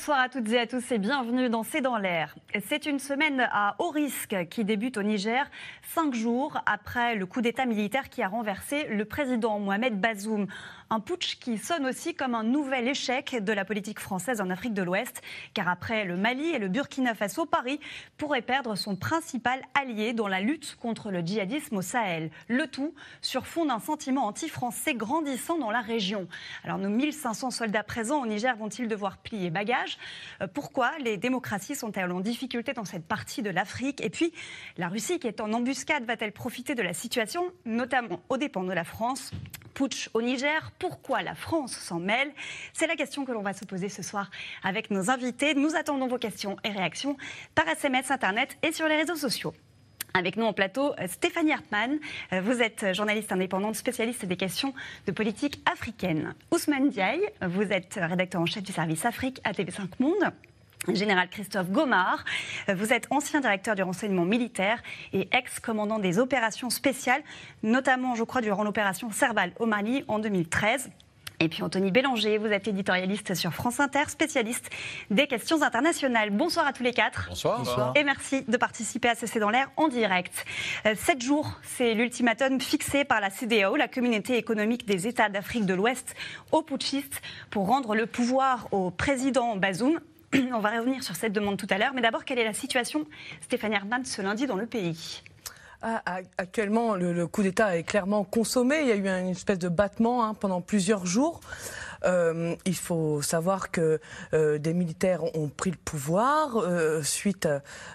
Bonsoir à toutes et à tous et bienvenue dans C'est dans l'air. C'est une semaine à haut risque qui débute au Niger, cinq jours après le coup d'État militaire qui a renversé le président Mohamed Bazoum. Un putsch qui sonne aussi comme un nouvel échec de la politique française en Afrique de l'Ouest, car après le Mali et le Burkina Faso, Paris pourrait perdre son principal allié dans la lutte contre le djihadisme au Sahel. Le tout sur fond d'un sentiment anti-français grandissant dans la région. Alors nos 1500 soldats présents au Niger vont-ils devoir plier bagages euh, Pourquoi les démocraties sont-elles en difficulté dans cette partie de l'Afrique? Et puis la Russie qui est en embuscade va-t-elle profiter de la situation, notamment aux dépens de la France? Putsch au Niger, pourquoi la France s'en mêle? C'est la question que l'on va se poser ce soir avec nos invités. Nous attendons vos questions et réactions par SMS, Internet et sur les réseaux sociaux. Avec nous en plateau, Stéphanie Hartmann. Vous êtes journaliste indépendante, spécialiste des questions de politique africaine. Ousmane Diaye, vous êtes rédacteur en chef du service Afrique à TV5 Monde. Général Christophe Gomard, vous êtes ancien directeur du renseignement militaire et ex-commandant des opérations spéciales, notamment, je crois, durant l'opération Serval au Mali en 2013. Et puis Anthony Bélanger, vous êtes éditorialiste sur France Inter, spécialiste des questions internationales. Bonsoir à tous les quatre. Bonsoir. Et merci de participer à CC dans l'air en direct. Euh, sept jours, c'est l'ultimatum fixé par la CDAO, la communauté économique des États d'Afrique de l'Ouest, aux putschistes pour rendre le pouvoir au président Bazoum. On va revenir sur cette demande tout à l'heure. Mais d'abord, quelle est la situation, Stéphanie Herman, ce lundi dans le pays? Ah, actuellement, le, coup d'État est clairement consommé. Il y a eu une espèce de battement hein, pendant plusieurs jours. Euh, il faut savoir que euh, des militaires ont pris le pouvoir euh, suite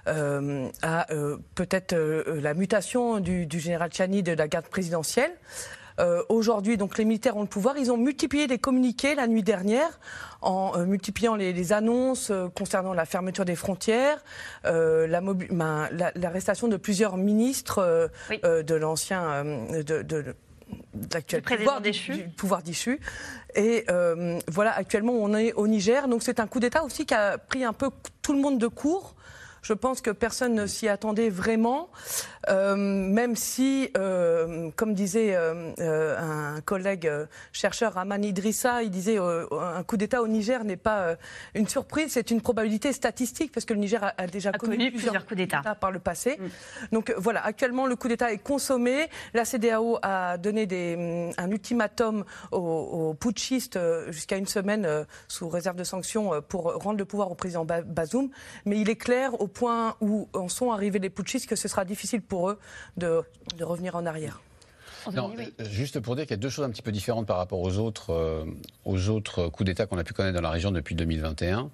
à peut-être la mutation du, du, général Chani de la garde présidentielle. Aujourd'hui, donc les militaires ont le pouvoir. Ils ont multiplié les communiqués la nuit dernière en euh, multipliant les, annonces euh, concernant la fermeture des frontières, euh, l'arrestation de plusieurs ministres de l'ancien de, de d'actuel pouvoir déchu. Du, pouvoir déchu. Et voilà, actuellement, on est au Niger. Donc, c'est un coup d'État aussi qui a pris un peu tout le monde de court. Je pense que personne ne s'y attendait vraiment, euh, même si, euh, comme disait euh, un collègue chercheur, Raman Idrissa, il disait un coup d'État au Niger n'est pas une surprise, c'est une probabilité statistique, parce que le Niger a, déjà connu, plusieurs, coups d'État par le passé. Mm. Donc voilà, actuellement, le coup d'État est consommé. La CDAO a donné des, un ultimatum aux, putschistes jusqu'à une semaine sous réserve de sanctions pour rendre le pouvoir au président Bazoum. Mais il est clair, au point où en sont arrivés les putschistes que ce sera difficile pour eux de, de revenir en arrière. Non, euh, juste pour dire qu'il y a deux choses un petit peu différentes par rapport aux autres, euh, aux autres coups d'État qu'on a pu connaître dans la région depuis 2021.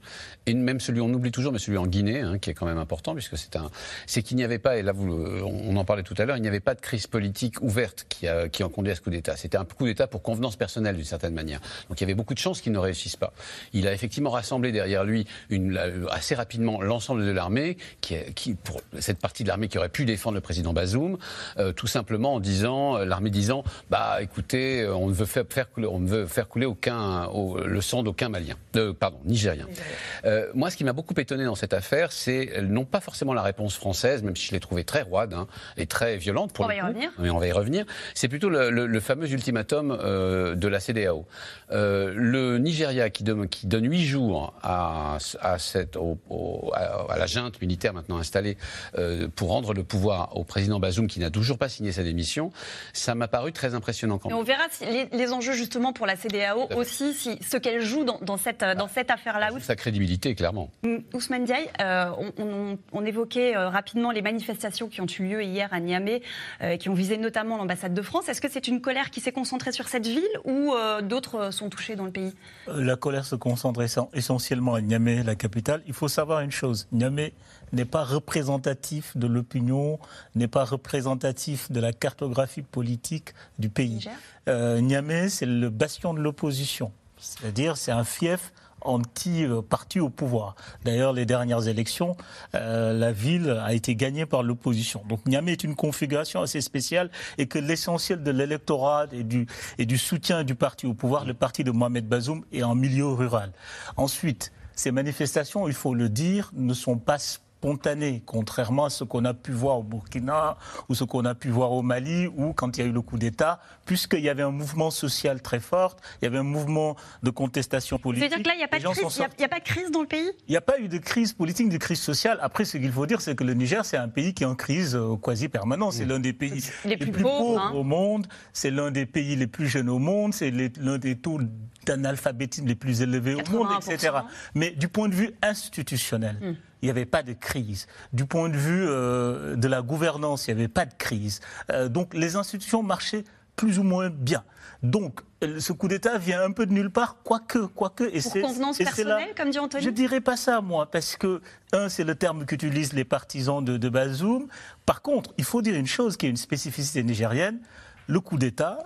Et même celui, on oublie toujours, mais celui en Guinée, hein, qui est quand même important, puisque c'est un, c'est qu'il n'y avait pas, et là vous, on en parlait tout à l'heure, il n'y avait pas de crise politique ouverte qui, a, qui en conduit à ce coup d'État. C'était un coup d'État pour convenance personnelle d'une certaine manière. Donc il y avait beaucoup de chances qu'il ne réussisse pas. Il a effectivement rassemblé derrière lui une, assez rapidement l'ensemble de l'armée, qui, qui, pour cette partie de l'armée qui aurait pu défendre le président Bazoum, euh, tout simplement en disant l'armée disant bah écoutez, on ne veut faire, couler, on ne veut faire couler aucun le sang d'aucun malien, euh, pardon, nigérien. Euh, moi, ce qui m'a beaucoup étonné dans cette affaire, c'est non pas forcément la réponse française, même si je l'ai trouvée très roide hein, et très violente pour on le va y revenir. Mais on va y revenir. C'est plutôt le, fameux ultimatum euh, de la CDAO. le Nigeria qui, donne, qui donne huit jours à, à, cette, à, la junte militaire maintenant installée pour rendre le pouvoir au président Bazoum qui n'a toujours pas signé sa démission, ça m'a paru très impressionnant. Quand Et on verra si les, enjeux justement pour la CDAO aussi, si, ce qu'elle joue dans, cette, dans cette affaire-là. Sa crédibilité, clairement. Mm, Ousmane Diaye, euh, on, évoquait euh, rapidement les manifestations qui ont eu lieu hier à Niamey, euh, qui ont visé notamment l'ambassade de France. Est-ce que c'est une colère qui s'est concentrée sur cette ville ou d'autres sont touchés dans le pays? La colère se concentre essentiellement à Niamey, la capitale. Il faut savoir une chose, Niamey n'est pas représentatif de l'opinion, n'est pas représentatif de la cartographie politique du pays. Euh, Niamey, c'est le bastion de l'opposition. C'est-à-dire, c'est un fief anti-parti au pouvoir. D'ailleurs, les dernières élections, euh, la ville a été gagnée par l'opposition. Donc Niamey est une configuration assez spéciale et que l'essentiel de l'électorat et du, et du soutien du parti au pouvoir, le parti de Mohamed Bazoum, est en milieu rural. Ensuite, ces manifestations, il faut le dire, ne sont pas spontané, contrairement à ce qu'on a pu voir au Burkina ou ce qu'on a pu voir au Mali ou quand il y a eu le coup d'État, puisqu'il y avait un mouvement social très fort, il y avait un mouvement de contestation politique. C'est-à-dire que là, il n'y a, pas de crise, il y a pas de crise dans le pays? Il n'y a pas eu de crise politique, de crise sociale. Après, ce qu'il faut dire, c'est que le Niger, c'est un pays qui est en crise euh, quasi permanente. C'est l'un des pays les, plus, pauvres, hein. au monde, c'est l'un des pays les plus jeunes au monde, c'est l'un des taux d'analphabétisme les plus élevés au monde, etc. Mais du point de vue institutionnel, hmm il n'y avait pas de crise. Du point de vue euh, de la gouvernance, il n'y avait pas de crise. Euh, donc les institutions marchaient plus ou moins bien. Donc, ce coup d'État vient un peu de nulle part, quoique, quoique. Et Pour convenance personnelle, comme dit Anthony Je dirais pas ça, moi, parce que, un, c'est le terme qu'utilisent les partisans de, de Bazoum. Par contre, il faut dire une chose qui est une spécificité nigérienne. Le coup d'État,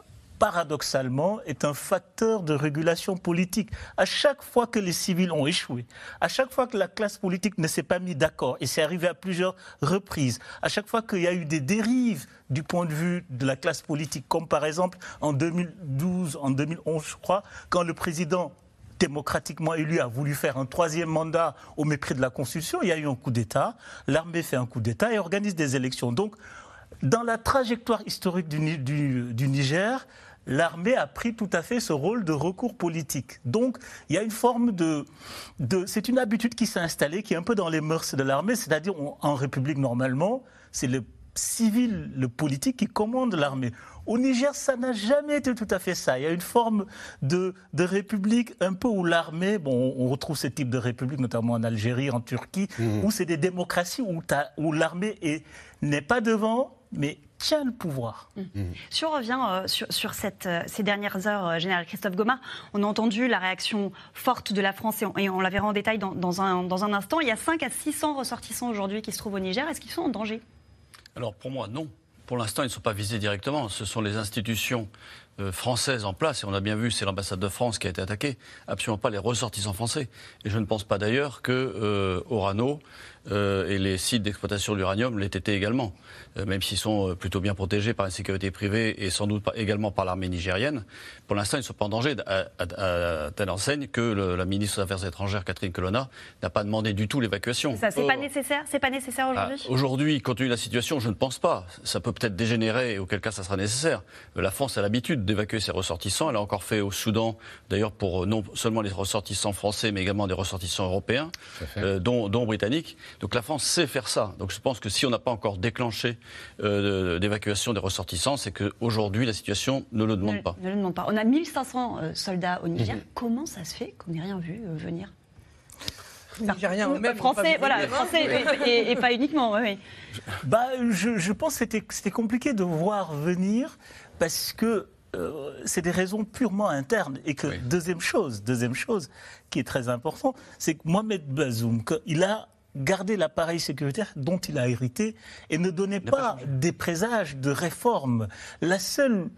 paradoxalement, est un facteur de régulation politique. À chaque fois que les civils ont échoué, à chaque fois que la classe politique ne s'est pas mis d'accord, et c'est arrivé à plusieurs reprises, à chaque fois qu'il y a eu des dérives du point de vue de la classe politique, comme par exemple en 2012, en 2011, je crois, quand le président démocratiquement élu a voulu faire un troisième mandat au mépris de la Constitution, il y a eu un coup d'État, l'armée fait un coup d'État et organise des élections. Donc, dans la trajectoire historique du, du Niger, l'armée a pris tout à fait ce rôle de recours politique. Donc, il y a une forme de... c'est une habitude qui s'est installée, qui est un peu dans les mœurs de l'armée, c'est-à-dire en République, normalement, c'est le civil, le politique qui commande l'armée. Au Niger, ça n'a jamais été tout à fait ça. Il y a une forme de, république un peu où l'armée, bon, on retrouve ce type de république notamment en Algérie, en Turquie, mmh. où c'est des démocraties où, où l'armée n'est pas devant, mais tient le pouvoir. Mmh. Mmh. Si on revient euh, sur, cette, euh, ces dernières heures, euh, Général Christophe Gomard, on a entendu la réaction forte de la France et on, la verra en détail dans, un, dans un instant. Il y a 5 à 600 ressortissants aujourd'hui qui se trouvent au Niger. Est-ce qu'ils sont en danger? Alors pour moi, non. Pour l'instant, ils ne sont pas visés directement. Ce sont les institutions françaises en place, et on a bien vu, c'est l'ambassade de France qui a été attaquée, absolument pas les ressortissants français. Et je ne pense pas d'ailleurs que Orano euh, et les sites d'exploitation de l'uranium l'étaient également, euh, même s'ils sont euh, plutôt bien protégés par la sécurité privée et sans doute également par l'armée nigérienne. Pour l'instant, ils ne sont pas en danger, à, telle enseigne que la ministre des Affaires étrangères, Catherine Colonna, n'a pas demandé du tout l'évacuation. Ça, c'est pas nécessaire? C'est pas nécessaire ah, aujourd'hui? Aujourd'hui, compte tenu de la situation, je ne pense pas. Ça peut peut-être dégénérer, et auquel cas ça sera nécessaire. La France a l'habitude d'évacuer ses ressortissants. Elle a encore fait au Soudan, d'ailleurs pour non seulement les ressortissants français, mais également des ressortissants européens, dont, dont britanniques. Donc la France sait faire ça. Donc je pense que si on n'a pas encore déclenché euh, d'évacuation des ressortissants, c'est qu'aujourd'hui la situation ne le demande pas. Ne le demande pas. On a 1500 euh, soldats au Niger. Mhm. Comment ça se fait qu'on n'ait rien vu euh, venir Nigériens même français, voilà, français et, pas uniquement. Oui. Bah, je, je pense que c'était compliqué de voir venir parce que c'est des raisons purement internes. Et que deuxième chose, deuxième chose qui est très important, c'est que Mohamed Bazoum, il a garder l'appareil sécuritaire dont il a hérité et ne donnait pas des présages de réforme. La seule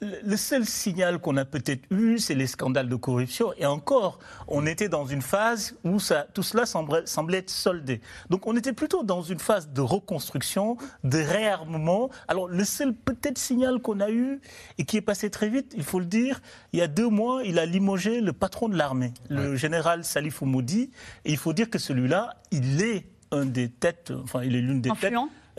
le seul signal qu'on a peut-être eu, c'est les scandales de corruption. Et encore, on était dans une phase où ça, tout cela semblait, semblait, être soldé. Donc on était plutôt dans une phase de reconstruction, de réarmement. Alors le seul peut-être signal qu'on a eu, et qui est passé très vite, il faut le dire, il y a deux mois, il a limogé le patron de l'armée, le général Salif Oumoudi. Et il faut dire que celui-là, il est un des têtes, enfin il est l'une des têtes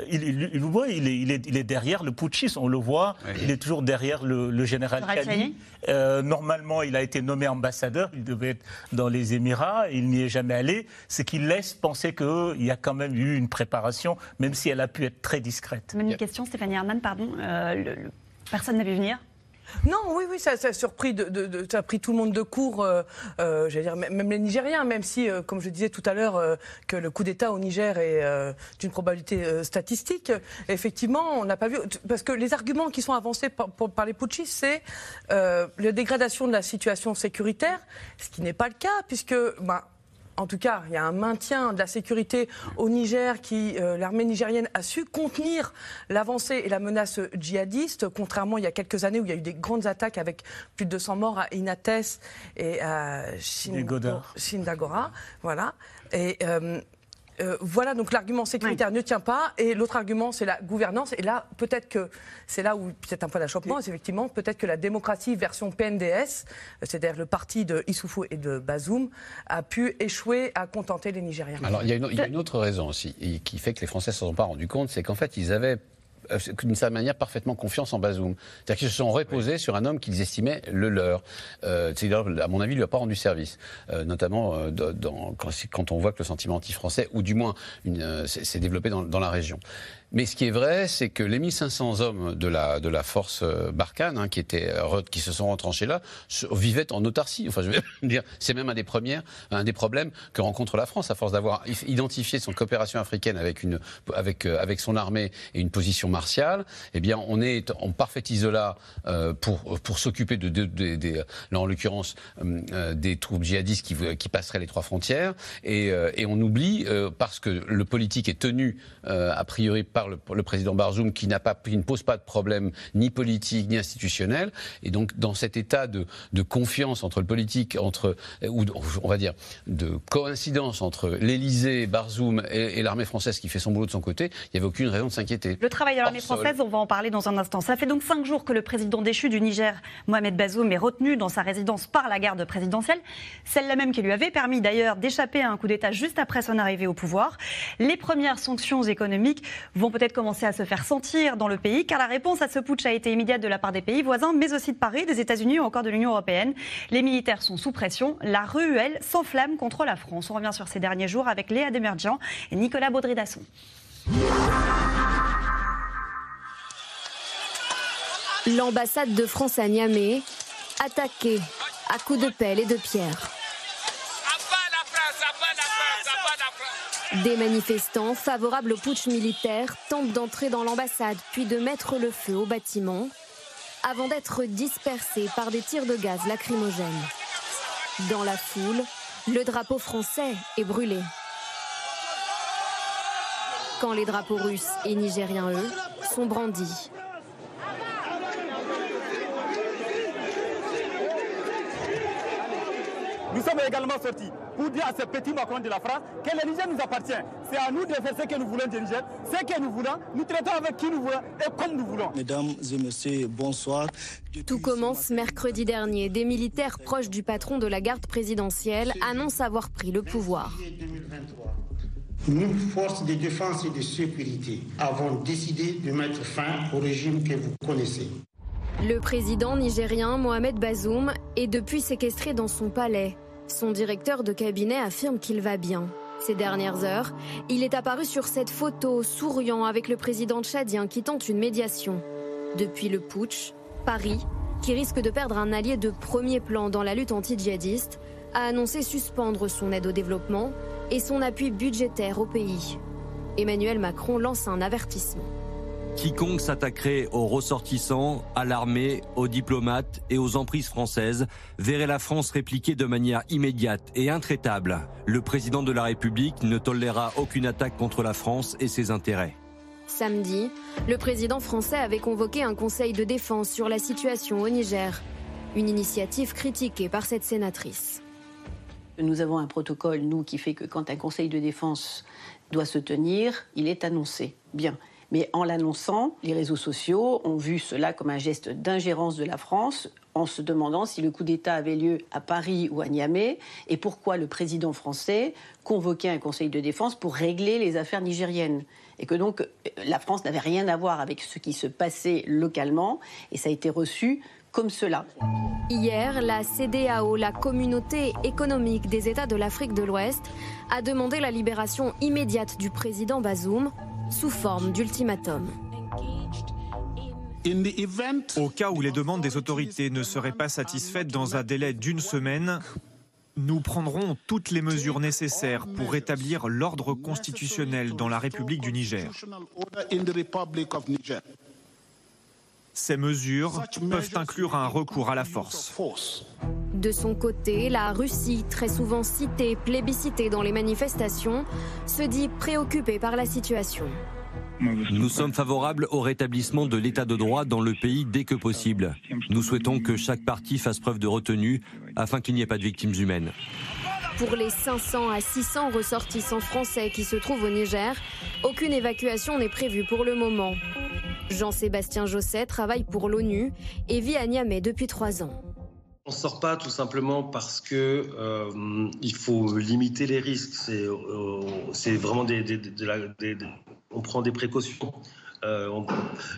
il, il, il, est, il, est, il est derrière le putschiste, on le voit, il est toujours derrière le, général Kani. Euh, normalement, il a été nommé ambassadeur, il devait être dans les Émirats, il n'y est jamais allé, ce qui laisse penser qu'il y a quand même eu une préparation, même si elle a pu être très discrète. Une question, Stéphanie Herman, pardon. Euh, personne n'a vu venir non, oui, oui, ça, a surpris, pris tout le monde de court, euh, euh dire, même les Nigériens, même si, euh, comme je disais tout à l'heure, que le coup d'État au Niger est d'une probabilité statistique, effectivement, on n'a pas vu, parce que les arguments qui sont avancés par, les putschistes, c'est la dégradation de la situation sécuritaire, ce qui n'est pas le cas, puisque bah, en tout cas, il y a un maintien de la sécurité au Niger qui, euh, l'armée nigérienne a su contenir l'avancée et la menace djihadiste, contrairement il y a quelques années où il y a eu des grandes attaques avec plus de 200 morts à Inates et à Shindagora. Voilà. Et euh, euh, voilà, donc l'argument sécuritaire ne tient pas. Et l'autre argument, c'est la gouvernance. Et là, peut-être que c'est là où c'est un point d'achoppement, c'est effectivement, peut-être que la démocratie version PNDS, c'est-à-dire le parti de Issoufou et de Bazoum, a pu échouer à contenter les Nigériens. Alors, il y, a une, autre raison aussi, qui fait que les Français ne s'en sont pas rendus compte, c'est qu'en fait, ils avaient d'une certaine manière parfaitement confiance en Bazoum. C'est-à-dire qu'ils se sont reposés sur un homme qu'ils estimaient le leur. Euh, à mon avis, il lui a pas rendu service, euh, notamment euh, dans, quand, quand, on voit que le sentiment anti-français, ou du moins, s'est développé dans, dans, la région. Mais ce qui est vrai, c'est que les 1500 hommes de la, de la force euh, Barkhane, hein, qui, étaient, euh, qui se sont retranchés là, vivaient en autarcie. Enfin, je vais dire, c'est même un des, premiers, un des problèmes que rencontre la France, à force d'avoir identifié son coopération africaine avec, une, avec, euh, avec son armée et une position martiale. Eh bien, on est en parfait isolat pour, pour s'occuper de, là, en l'occurrence, des troupes djihadistes qui, qui passeraient les trois frontières. Et, et on oublie, parce que le politique est tenu, a priori, le, président Barzoum qui, n'a pas, qui ne pose pas de problème ni politique ni institutionnel. Et donc, dans cet état de, confiance entre le politique, entre, ou on va dire de coïncidence entre l'Élysée, Barzoum et, l'armée française qui fait son boulot de son côté, il n'y avait aucune raison de s'inquiéter. Le travail de l'armée française, on va en parler dans un instant. Ça fait donc cinq jours que le président déchu du Niger, Mohamed Bazoum, est retenu dans sa résidence par la garde présidentielle, celle-là même qui lui avait permis d'ailleurs d'échapper à un coup d'État juste après son arrivée au pouvoir. Les premières sanctions économiques peut-être commencer à se faire sentir dans le pays, car la réponse à ce putsch a été immédiate de la part des pays voisins, mais aussi de Paris, des États-Unis ou encore de l'Union européenne. Les militaires sont sous pression. La ruelle s'enflamme contre la France. On revient sur ces derniers jours avec Léa Demergian et Nicolas Baudry-Dasson. L'ambassade de France à Niamey, attaquée à coups de pelle et de pierre. Des manifestants favorables au putsch militaire tentent d'entrer dans l'ambassade puis de mettre le feu au bâtiment avant d'être dispersés par des tirs de gaz lacrymogènes. Dans la foule, le drapeau français est brûlé. Quand les drapeaux russes et nigériens, eux, sont brandis. Nous sommes également sortis pour dire à ces petits Macron de la France que le Niger nous appartient. C'est à nous de faire ce que nous voulons du Niger, ce que nous voulons. Nous traitons avec qui nous voulons et comme nous voulons. Mesdames et messieurs, bonsoir. Tout commence mercredi dernier. Des militaires proches du patron de la garde présidentielle annoncent avoir pris le pouvoir. Nous, forces de défense et de sécurité, avons décidé de mettre fin au régime que vous connaissez. Le président nigérien Mohamed Bazoum est depuis séquestré dans son palais. Son directeur de cabinet affirme qu'il va bien. Ces dernières heures, il est apparu sur cette photo souriant avec le président tchadien qui tente une médiation. Depuis le putsch, Paris, qui risque de perdre un allié de premier plan dans la lutte anti-djihadiste, a annoncé suspendre son aide au développement et son appui budgétaire au pays. Emmanuel Macron lance un avertissement. Quiconque s'attaquerait aux ressortissants, à l'armée, aux diplomates et aux emprises françaises verrait la France répliquer de manière immédiate et intraitable. Le président de la République ne tolérera aucune attaque contre la France et ses intérêts. Samedi, le président français avait convoqué un conseil de défense sur la situation au Niger. Une initiative critiquée par cette sénatrice. Nous avons un protocole, nous, qui fait que quand un conseil de défense doit se tenir, il est annoncé. Bien. Mais en l'annonçant, les réseaux sociaux ont vu cela comme un geste d'ingérence de la France en se demandant si le coup d'État avait lieu à Paris ou à Niamey et pourquoi le président français convoquait un conseil de défense pour régler les affaires nigériennes. Et que donc euh, la France n'avait rien à voir avec ce qui se passait localement et ça a été reçu comme cela. Hier, la CDAO, la communauté économique des États de l'Afrique de l'Ouest, a demandé la libération immédiate du président Bazoum sous forme d'ultimatum. Au cas où les demandes des autorités ne seraient pas satisfaites dans un délai d'une semaine, nous prendrons toutes les mesures nécessaires pour rétablir l'ordre constitutionnel dans la République du Niger. Ces mesures peuvent inclure un recours à la force. De son côté, la Russie, très souvent citée, plébiscitée dans les manifestations, se dit préoccupée par la situation. Nous sommes favorables au rétablissement de l'état de droit dans le pays dès que possible. Nous souhaitons que chaque parti fasse preuve de retenue afin qu'il n'y ait pas de victimes humaines. Pour les 500 à 600 ressortissants français qui se trouvent au Niger, aucune évacuation n'est prévue pour le moment. Jean-Sébastien Josset travaille pour l'ONU et vit à Niamey depuis trois ans. On ne sort pas tout simplement parce que euh, faut limiter les risques. C'est euh, vraiment des, on prend des précautions. Euh,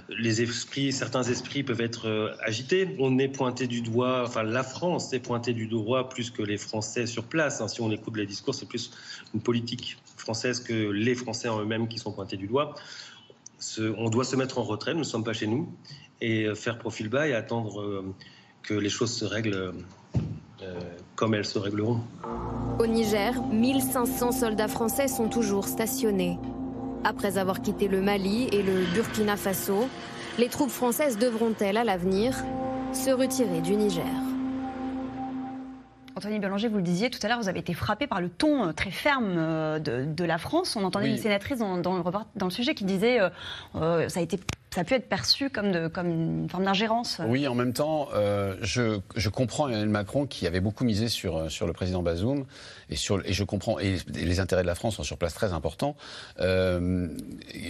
les esprits, certains esprits peuvent être agités. On est pointé du doigt, enfin la France est pointée du doigt plus que les Français sur place. Hein. Si on écoute les discours, c'est plus une politique française que les Français en eux-mêmes qui sont pointés du doigt. On doit se mettre en retrait, nous ne sommes pas chez nous, et euh, faire profil bas et attendre que les choses se règlent comme elles se régleront. Au Niger, 1500 soldats français sont toujours stationnés. Après avoir quitté le Mali et le Burkina Faso, les troupes françaises devront-elles à l'avenir se retirer du Niger? Anthony Bélanger, vous le disiez tout à l'heure, vous avez été frappé par le ton euh, très ferme euh, de, la France. On entendait une sénatrice dans, dans, le, dans, le, sujet qui disait euh, ça a été ça a pu être perçu comme, de, comme une forme d'ingérence. Oui, en même temps, euh, je, je, comprends Emmanuel Macron qui avait beaucoup misé sur, sur le président Bazoum et, sur, et je comprends et les intérêts de la France sont sur place très importants. Euh,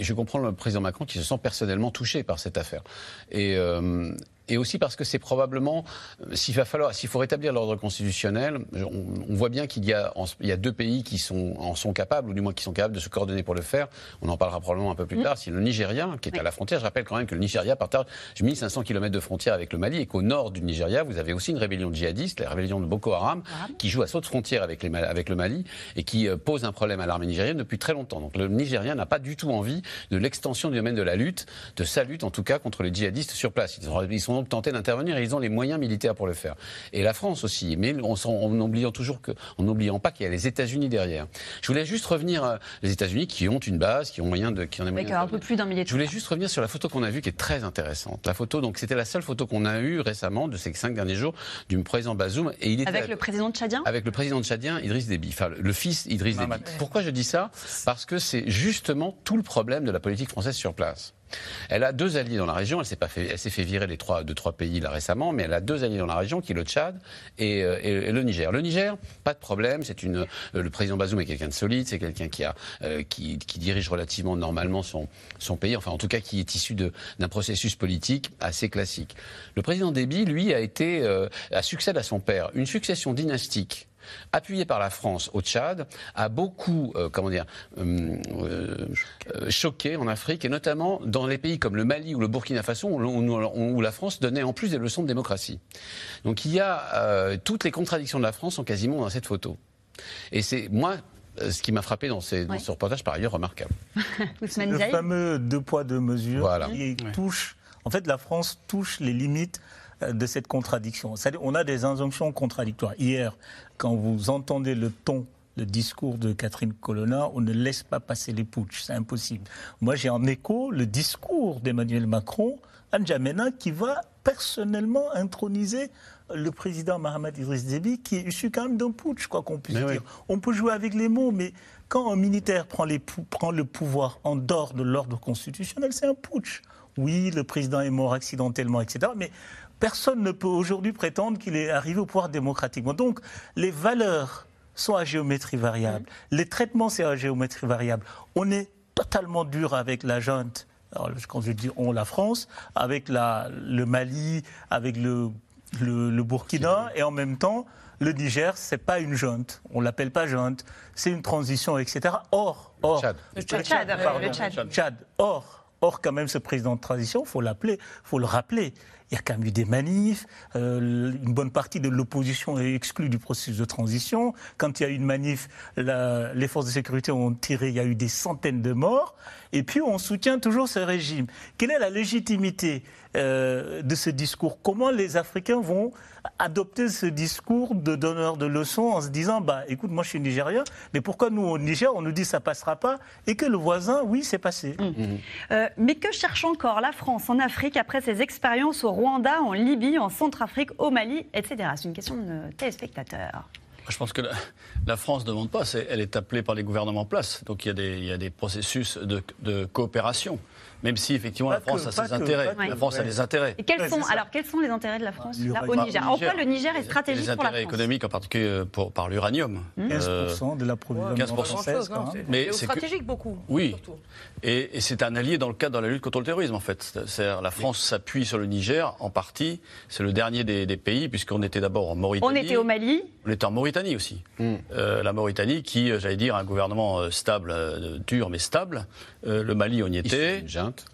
je comprends le président Macron qui se sent personnellement touché par cette affaire. Et, euh, et aussi parce que c'est probablement, s'il va falloir, s'il faut rétablir l'ordre constitutionnel, on, voit bien qu'il y a, il y a deux pays qui sont, en sont capables, ou du moins qui sont capables de se coordonner pour le faire. On en parlera probablement un peu plus mm. tard. C'est le Nigeria qui est à la frontière. Je rappelle quand même que le Nigeria partage 1500 km de frontière avec le Mali et qu'au nord du Nigeria, vous avez aussi une rébellion djihadiste, la rébellion de Boko Haram, qui joue à saut de frontière avec, les, avec le Mali et qui euh, pose un problème à l'armée nigérienne depuis très longtemps. Donc le Nigeria n'a pas du tout envie de l'extension du domaine de la lutte, de sa lutte en tout cas contre les djihadistes sur place. Ils, ils sont donc tentés d'intervenir et ils ont les moyens militaires pour le faire. Et la France aussi, mais en, en oubliant toujours que, en n'oubliant pas qu'il y a les États-Unis derrière. Je voulais juste revenir euh, les États-Unis qui ont une base, qui ont moyen de, qui en Avec un peu plus d'un millier. Je voulais juste revenir sur la photo qu'on a vue qui est très intéressante. La photo, donc c'était la seule photo qu'on a eue récemment de ces cinq derniers jours du président Bazoum et il était avec le président tchadien. Avec le président tchadien Idriss Déby, enfin le fils Idriss Déby. Pourquoi je dis ça? Parce que c'est justement tout le problème de la politique française sur place. Elle a deux alliés dans la région. Elle s'est fait, virer les trois, trois pays là récemment, mais elle a deux alliés dans la région, qui est le Tchad et, euh, le Niger. Le Niger, pas de problème. C'est une, euh, le président Bazoum est quelqu'un de solide. C'est quelqu'un qui euh, dirige relativement normalement son, son pays. Enfin, en tout cas, qui est issu d'un processus politique assez classique. Le président Déby, lui, a été, a succède à son père. Une succession dynastique appuyé par la France au Tchad, a beaucoup, euh, comment dire, euh, euh, choqué en Afrique et notamment dans les pays comme le Mali ou le Burkina Faso où, la France donnait en plus des leçons de démocratie. Donc il y a toutes les contradictions de la France sont quasiment dans cette photo. Et c'est moi ce qui m'a frappé dans, ce reportage, par ailleurs, remarquable. le fameux deux poids, deux mesures qui touche. En fait, la France touche les limites de cette contradiction. On a des injonctions contradictoires. Hier, quand vous entendez le ton le discours de Catherine Colonna, on ne laisse pas passer les putsch, c'est impossible. Moi, j'ai en écho le discours d'Emmanuel Macron à N'Djamena qui va personnellement introniser le président Mohamed Idriss Déby, qui est issu quand même d'un putsch, quoi qu'on puisse dire. On peut jouer avec les mots, mais quand un militaire prend, les, prend le pouvoir en dehors de l'ordre constitutionnel, c'est un putsch. Oui, le président est mort accidentellement, etc. Mais personne ne peut aujourd'hui prétendre qu'il est arrivé au pouvoir démocratiquement. Donc, les valeurs sont à géométrie variable. Les traitements, c'est à géométrie variable. On est totalement dur avec la junte. Alors, quand je dis on, la France, avec la, le Mali, avec le, le, Burkina, et en même temps, le Niger, c'est pas une junte. On l'appelle pas junte. C'est une transition, etc. Or, or, le Tchad, le Tchad, le Tchad. Or, or, quand même, ce président de transition, faut l'appeler, faut le rappeler il y a quand même eu des manifs, euh, une bonne partie de l'opposition est exclue du processus de transition. Quand il y a eu une manif, les forces de sécurité ont tiré, il y a eu des centaines de morts. Et puis on soutient toujours ce régime. Quelle est la légitimité euh, de ce discours? Comment les Africains vont adopter ce discours de donneur de leçons en se disant bah écoute moi je suis nigérien mais pourquoi nous au Niger on nous dit ça passera pas et que le voisin oui c'est passé? Mmh. Euh, mais que cherche encore la France en Afrique après ses expériences au Rwanda, en Libye, en Centrafrique, au Mali, etc. C'est une question de téléspectateurs. Je pense que la, la France ne demande pas, elle est appelée par les gouvernements en place. Donc il y a des, il y a des processus de, de coopération. Même si effectivement la France que, a ses intérêts. que. La France a des intérêts. Et quels Ouais, sont, c'est alors, quels sont les intérêts de la France là, au. Niger? En quoi le Niger est stratégique Les pour la intérêts France? économiques, en particulier euh, pour- par l'uranium. Mmh. Euh, 15% de l'approvisionnement 15%. français, c'est Mais c'est que- géostratégique beaucoup. Oui, et, et c'est un allié dans le cadre de la lutte contre le terrorisme, en fait. C'est-à-dire, la France s'appuie sur le Niger, en partie. C'est le dernier des, des pays, puisqu'on était d'abord en Mauritanie. On était au Mali. On était en Mauritanie aussi. Euh, la Mauritanie, qui, euh, j'allais dire, a un gouvernement euh, stable, euh, dur mais stable. Euh, le Mali, on y était.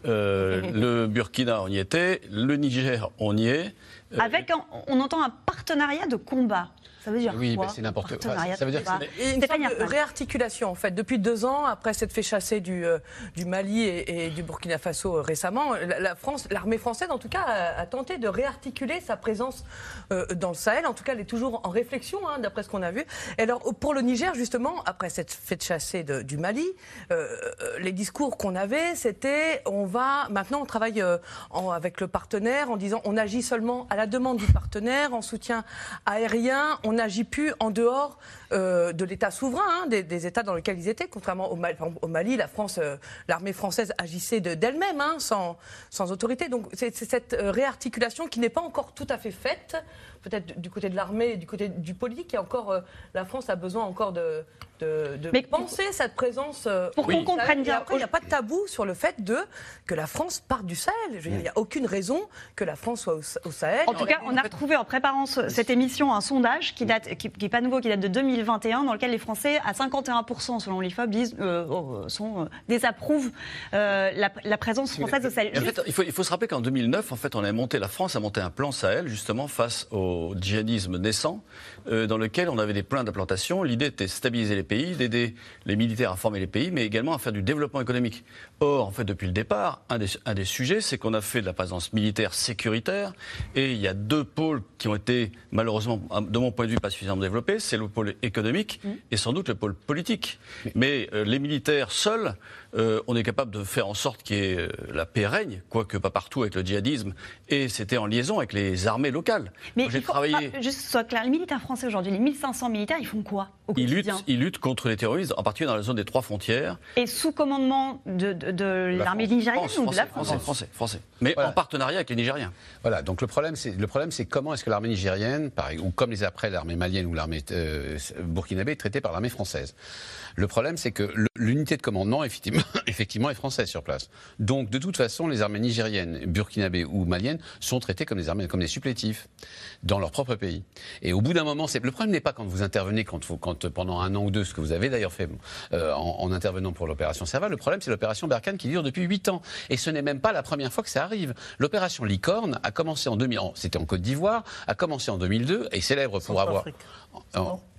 Euh, le Burkina, on y était. Le Niger, on y est. Euh, Avec, un- on entend un partenariat de combat. Ça veut dire Oui, quoi c'est n'importe quoi. Partenariat Ça veut dire que une de réarticulation en fait. Depuis deux ans, après s'être fait chasser du, euh, du Mali et, et du Burkina Faso euh, récemment, la, la France, l'armée française en tout cas a, a tenté de réarticuler sa présence euh, dans le Sahel. En tout cas, elle est toujours en réflexion, hein, d'après ce qu'on a vu. Et alors pour le Niger justement, après s'être fait chasser de- du Mali, euh, euh, les discours qu'on avait, c'était on va maintenant on travaille euh, en- avec le partenaire en disant on agit seulement à la demande du partenaire en soutien aérien, on n'agit plus en dehors euh, de l'État souverain, hein, des, des États dans lesquels ils étaient. Contrairement au Mali, au la France, euh, l'armée française agissait de- d'elle-même, hein, sans, sans autorité. Donc c'est c'est cette euh, réarticulation qui n'est pas encore tout à fait faite, peut-être du côté de l'armée et du côté du politique. Et encore, euh, la France a besoin encore de, de, de Mais- penser cette présence. euh, Pour qu'on comprenne bien, après, il n'y a pas de tabou sur le fait de que la France parte du Sahel. Il n'y a aucune raison que la France soit au, au Sahel. En tout cas, on a retrouvé en préparant ce- cette émission un sondage qui date, qui, qui est pas nouveau, qui date de 2021, dans lequel les Français, à 51% selon l'IFOP, disent, euh, euh, sont, euh, désapprouvent euh, la, la présence française au Sahel. En fait, il faut, il faut se rappeler qu'en 2009, en fait, on a monté, la France a monté un plan Sahel, justement, face au djihadisme naissant, euh, dans lequel on avait des plans d'implantation. L'idée était de stabiliser les pays, d'aider les militaires à former les pays, mais également à faire du développement économique. Or, en fait, depuis le départ, un des, un des sujets, c'est qu'on a fait de la présence militaire sécuritaire, et il y a deux pôles qui ont été, malheureusement, de mon point de vue, pas suffisamment développés. C'est le pôle économique et sans doute le pôle politique. Mais euh, les militaires seuls, euh, on est capable de faire en sorte qu'il y ait euh, la paix règne, quoique pas partout avec le djihadisme, et c'était en liaison avec les armées locales. Mais j'ai il faut, travaillé. ah, juste soit clair, les militaires français aujourd'hui, les 1500 militaires, ils font quoi au Ils luttent, quotidien ils luttent contre les terroristes, en particulier dans la zone des trois frontières. Et sous commandement de, de- de l'armée nigérienne France, ou de la français, France français, français, français. Mais Voilà. en partenariat avec les Nigériens. Voilà, donc le problème, c'est le problème, c'est comment est-ce que l'armée nigérienne, pareil, ou comme les après l'armée malienne ou l'armée euh, burkinabé, est traitée par l'armée française. Le problème, c'est que l'unité de commandement, effectivement, effectivement, est française sur place. Donc, de toute façon, les armées nigériennes, burkinabé ou maliennes sont traitées comme des armées, comme des supplétifs dans leur propre pays. Et au bout d'un moment, c'est le problème n'est pas quand vous intervenez, quand, vous- quand pendant un an ou deux, ce que vous avez d'ailleurs fait euh, en, en intervenant pour l'opération Serval. Le problème, c'est l'opération Berkane qui dure depuis huit ans. Et ce n'est même pas la première fois que ça arrive. L'opération Licorne a commencé en 2000, en- c'était en Côte d'Ivoire, a commencé en 200002 et célèbre pour avoir.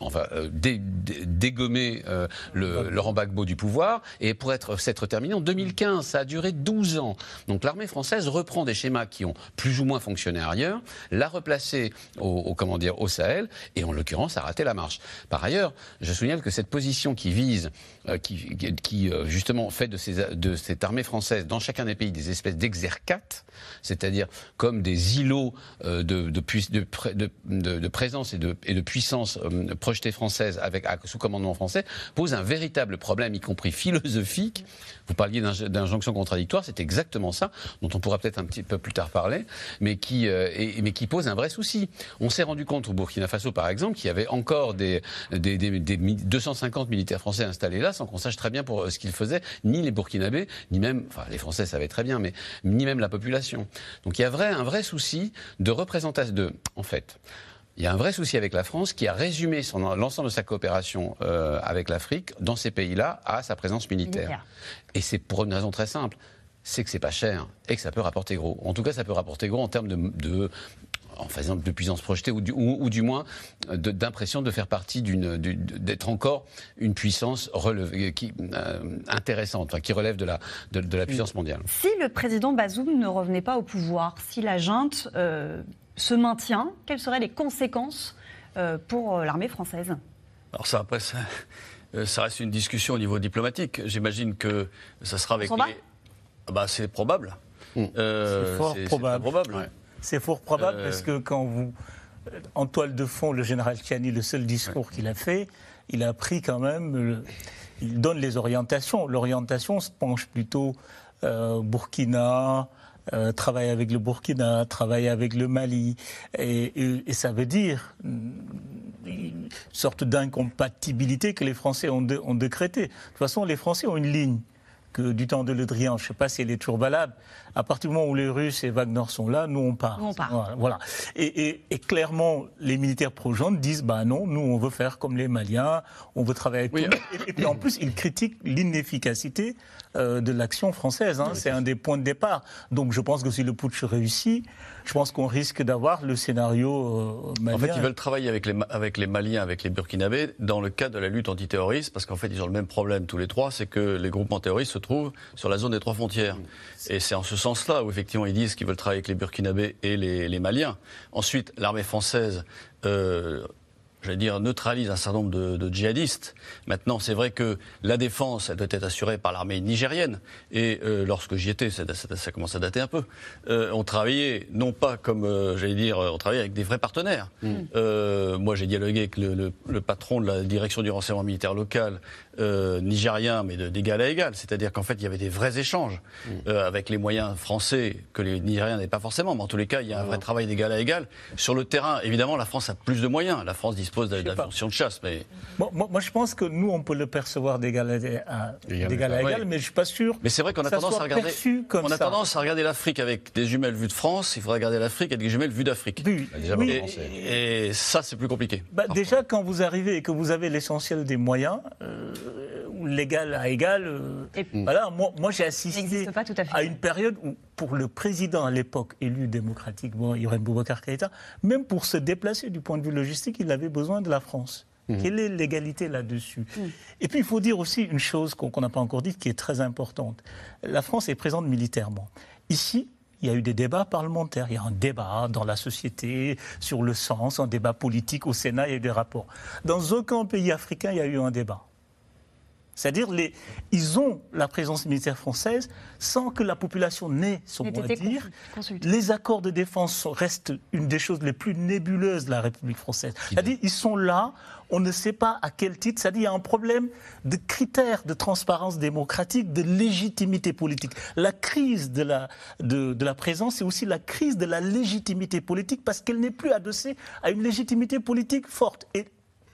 enfin, euh, dé- dé- dégommé euh, le, Laurent Gbagbo du pouvoir et pour être s'être terminé en 2015. Ça a duré 12 ans. Donc l'armée française reprend des schémas qui ont plus ou moins fonctionné ailleurs, l'a replacé au, au- comment dire, au Sahel et en l'occurrence a raté la marche. Par ailleurs, je signale que cette position qui vise, euh, qui, euh, justement fait de, ces, de cette armée française dans chacun des pays des espèces d'exercates, c'est-à-dire comme des îlots euh, de, de, de pré- de- de- de présence et de, et de puissance projetée française avec, sous commandement français, pose un véritable problème, y compris philosophique. Vous parliez d'inj- d'injonction contradictoire, c'est exactement ça, dont on pourra peut-être un petit peu plus tard parler, mais qui, euh, mais qui pose un vrai souci. On s'est rendu compte au Burkina Faso, par exemple, qu'il y avait encore des, des, des- des mi- 250 militaires français installés là, sans qu'on sache très bien pour euh, ce qu'ils faisaient, ni les Burkinabés, ni même, enfin les Français savaient très bien, mais ni même la population. Donc il y a vrai, un vrai souci de représentation, de, en fait. Il y a un vrai souci avec la France qui a résumé l'ensemble de sa coopération euh, avec l'Afrique dans ces pays-là à sa présence militaire. Militaire. Et c'est pour une raison très simple, c'est que c'est pas cher et que ça peut rapporter gros. En tout cas, ça peut rapporter gros en termes de, de en faisant de puissance projetée ou du, ou, ou du moins euh, de- d'impression de faire partie d'une, du- d'être encore une puissance relevée, qui, euh, intéressante, enfin, qui relève de la, de, de la puissance mondiale. Si le président Bazoum ne revenait pas au pouvoir, si la junte euh, se maintient, quelles seraient les conséquences euh, pour euh, l'armée française? Alors ça, après, ça- Euh, ça reste une discussion au niveau diplomatique. J'imagine que ça sera avec les. Ah bah, c'est probable. Euh, C'est fort c'est probable. C'est fort probable Euh, parce que quand vous. En toile de fond, le général Chiani, le seul discours qu'il a fait, il a pris quand même. le- il donne les orientations. L'orientation se penche plutôt euh, Burkina. Euh, travailler avec le Burkina, travailler avec le Mali, et, ça veut dire une sorte d'incompatibilité que les Français ont, dé- ont décrété. De toute façon, les Français ont une ligne que du temps de Le Drian, je ne sais pas si elle est toujours valable. À partir du moment où les Russes et Wagner sont là, nous on part. Nous, on part. Voilà. voilà. Et, et- et clairement, les militaires pro-jeunes disent bah non, nous on veut faire comme les Maliens, on veut travailler avec Oui. tout. Et, et puis en plus, ils critiquent l'inefficacité euh, de l'action française. hein. C'est un des points de départ. Donc je pense que si le putsch réussit, je pense qu'on risque d'avoir le scénario euh, malien. En fait, ils veulent travailler avec les, avec les Maliens, avec les Burkinabés, dans le cadre de la lutte antiterroriste, parce qu'en fait, ils ont le même problème tous les trois, c'est que les groupements terroristes se trouvent sur la zone des trois frontières. Et c'est en ce sens-là où, effectivement, ils disent qu'ils veulent travailler avec les Burkinabés et les, les Maliens. Ensuite, l'armée française. euh, J'allais dire, neutralise un certain nombre de, de djihadistes. Maintenant, c'est vrai que la défense, elle doit être assurée par l'armée nigérienne. Et euh, lorsque j'y étais, ça, ça- ça commence à dater un peu, euh, on travaillait, non pas comme, j'allais dire, on travaillait avec des vrais partenaires. Euh, moi, j'ai dialogué avec le, le- le patron de la direction du renseignement militaire local euh, nigérien, mais de- d'égal à égal. C'est-à-dire qu'en fait, il y avait des vrais échanges euh, avec les moyens français que les Nigériens n'avaient pas forcément. Mais en tous les cas, il y a un vrai travail d'égal à égal. Sur le terrain, évidemment, la France a plus de moyens. La France dispose d'avions de chasse, mais Bon, moi, moi, je pense que nous, on peut le percevoir d'égal à, à- d'égal à Oui. égal, mais je ne suis pas sûr. Mais c'est vrai qu'on a tendance à regarder. on a ça. tendance à regarder l'Afrique avec des jumelles vues de France. Il faudrait regarder l'Afrique avec des jumelles vues d'Afrique. Oui, Déjà, oui. et, et ça, c'est plus compliqué. Bah, déjà, quand vous arrivez et que vous avez l'essentiel des moyens, euh, l'égal à égal, euh, voilà, moi, moi j'ai assisté pas tout à une période où, pour le président à l'époque élu démocratiquement, Ibrahim Boubacar Keïta, même pour se déplacer du point de vue logistique, il avait besoin de la France. Quelle est l'égalité là-dessus Et puis il faut dire aussi une chose qu'on qu'on n'a pas encore dite qui est très importante. La France est présente militairement. Ici, il y a eu des débats parlementaires. Il y a un débat dans la société sur le sens, un débat politique au Sénat, il y a eu des rapports. Dans aucun pays africain, il y a eu un débat. C'est-à-dire, les, ils ont la présence militaire française sans que la population n'ait son mot à dire. Les accords de défense restent une des choses les plus nébuleuses de la République française. C'est-à-dire, ils sont là, on ne sait pas à quel titre. C'est-à-dire, il y a un problème de critères de transparence démocratique, de légitimité politique. La crise de la, de, de la présence, c'est aussi la crise de la légitimité politique parce qu'elle n'est plus adossée à une légitimité politique forte. Et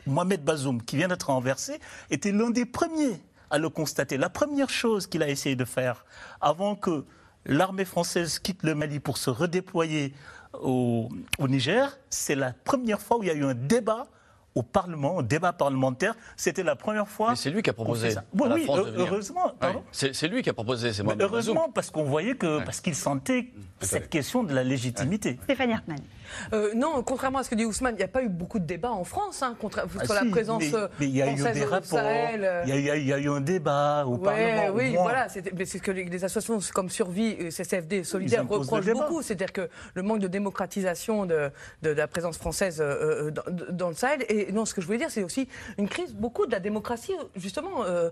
Mohamed Bazoum, qui vient d'être renversé, était l'un des premiers à le constater. La première chose qu'il a essayé de faire avant que l'armée française quitte le Mali pour se redéployer au, au Niger, c'est la première fois où il y a eu un débat au Parlement, un débat parlementaire. C'était la première fois. Mais c'est lui qui a proposé ça. à Oui, heureusement. C'est c'est lui qui a proposé, c'est moi. Heureusement, parce qu'on voyait que, parce qu'il sentait cette question de la légitimité. Stéphanie Hartmann. Euh, non, contrairement à ce que dit Ousmane, il n'y a pas eu beaucoup de débats en France hein, contre, Ah sur la présence mais, il y a eu française des au rapports, Sahel. il y, a, y y eu un débat au Ouais, Parlement. au oui, voilà, c'est ce que les, les associations comme Survie CCFD Solidaire reprochent beaucoup, c'est-à-dire que le manque de démocratisation de, de- de la présence française euh, euh, dans, dans le Sahel. Et non, ce que je voulais dire, c'est aussi une crise beaucoup de la démocratie, justement, euh,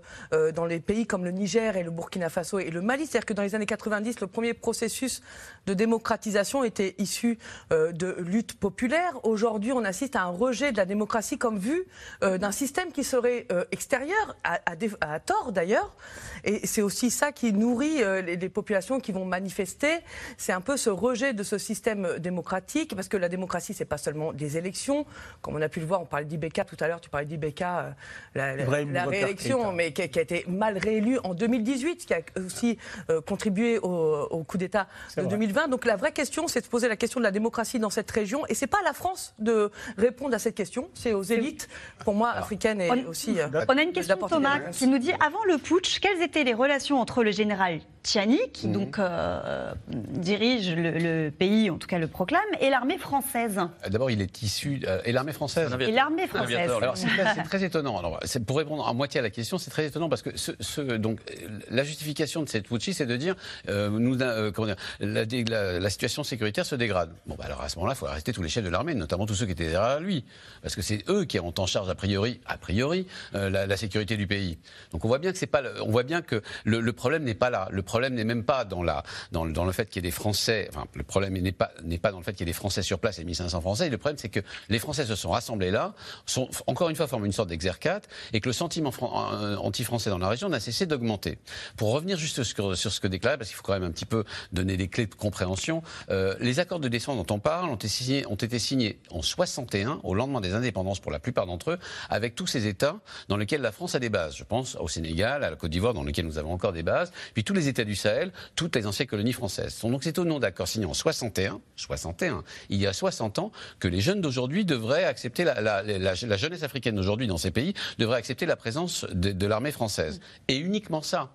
dans les pays comme le Niger et le Burkina Faso et le Mali. C'est-à-dire que dans les années 90, le premier processus de démocratisation était issu euh, de luttes populaires. Aujourd'hui, on assiste à un rejet de la démocratie comme vue euh, d'un système qui serait euh, extérieur, à, à dé- à tort d'ailleurs. Et c'est aussi ça qui nourrit euh, les, les populations qui vont manifester. C'est un peu ce rejet de ce système démocratique, parce que la démocratie, c'est pas seulement des élections. Comme on a pu le voir, on parlait d'IBK tout à l'heure, tu parlais d'IBK, euh, la, réélection, mais qui a, qui a été mal réélu en 2018, ce qui a aussi contribué au, au coup d'État de vrai. 2020. Donc la vraie question, c'est de se poser la question de la démocratie dans cette région. Et c'est pas à la France de répondre à cette question, c'est aux élites, pour moi, africaines et On- aussi. euh, On a une question de Thomas qui nous dit avant le putsch, quelles étaient les relations entre le général Tiani, qui donc euh, dirige le, le pays, en tout cas le proclame, et l'armée française? D'abord, il est issu. euh, et l'armée française Et l'armée française. Alors c'est très, étonnant. Alors, pour répondre à moitié à la question, c'est très étonnant parce que ce, ce- donc euh, la justification de cette putschie, c'est de dire euh, nous euh, comment dire la, dé- la- la situation sécuritaire se dégrade. Bon, bah, alors à ce moment-là, il faut arrêter tous les chefs de l'armée, notamment tous ceux qui étaient derrière lui, parce que c'est eux qui ont en charge a priori, a priori, euh, la, sécurité du pays. Donc on voit bien que c'est pas, on voit bien que le, problème n'est pas là. Le problème n'est même pas dans la dans, le- dans le fait qu'il y ait des Français. Enfin, le problème n'est pas n'est pas dans le fait qu'il y ait des Français sur place et 1500 Français. Le problème, c'est que les Français se sont rassemblés là, sont encore une fois forment une sorte d'exercate, et que le sentiment euh, anti-français dans la région n'a cessé d'augmenter. Pour revenir juste sur, ce que déclarait, parce qu'il faut quand même un petit peu donner des clés de compréhension, euh, les accords de décembre dont on parle ont été signés, en 61, au lendemain des indépendances pour la plupart d'entre eux, avec tous ces États dans lesquels la France a des bases. Je pense au Sénégal, à la Côte d'Ivoire, dans lesquels nous avons encore des bases, puis tous les États du Sahel, toutes les anciennes colonies françaises. Donc c'est au nom d'accords signés en 61, 61, il y a 60 ans, que les jeunes d'aujourd'hui devraient accepter la, jeunesse africaine d'aujourd'hui dans ces pays devrait accepter la présence de, l'armée française. Et uniquement ça.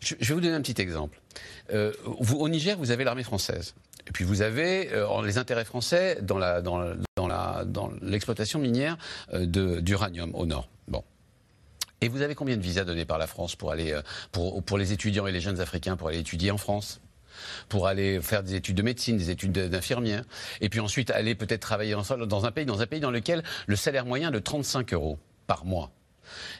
Je, vais vous donner un petit exemple. Euh, au Niger, vous avez l'armée française. Et puis vous avez euh, les intérêts français dans l'exploitation minière euh, d'uranium au nord. Bon. Et vous avez combien de visas donnés par la France pour aller euh, pour, les étudiants et les jeunes africains pour aller étudier en France? Pour aller faire des études de médecine, des études de- d'infirmière, et puis ensuite aller peut-être travailler dans un pays, dans un pays dans lequel le salaire moyen est de 35 euros par mois?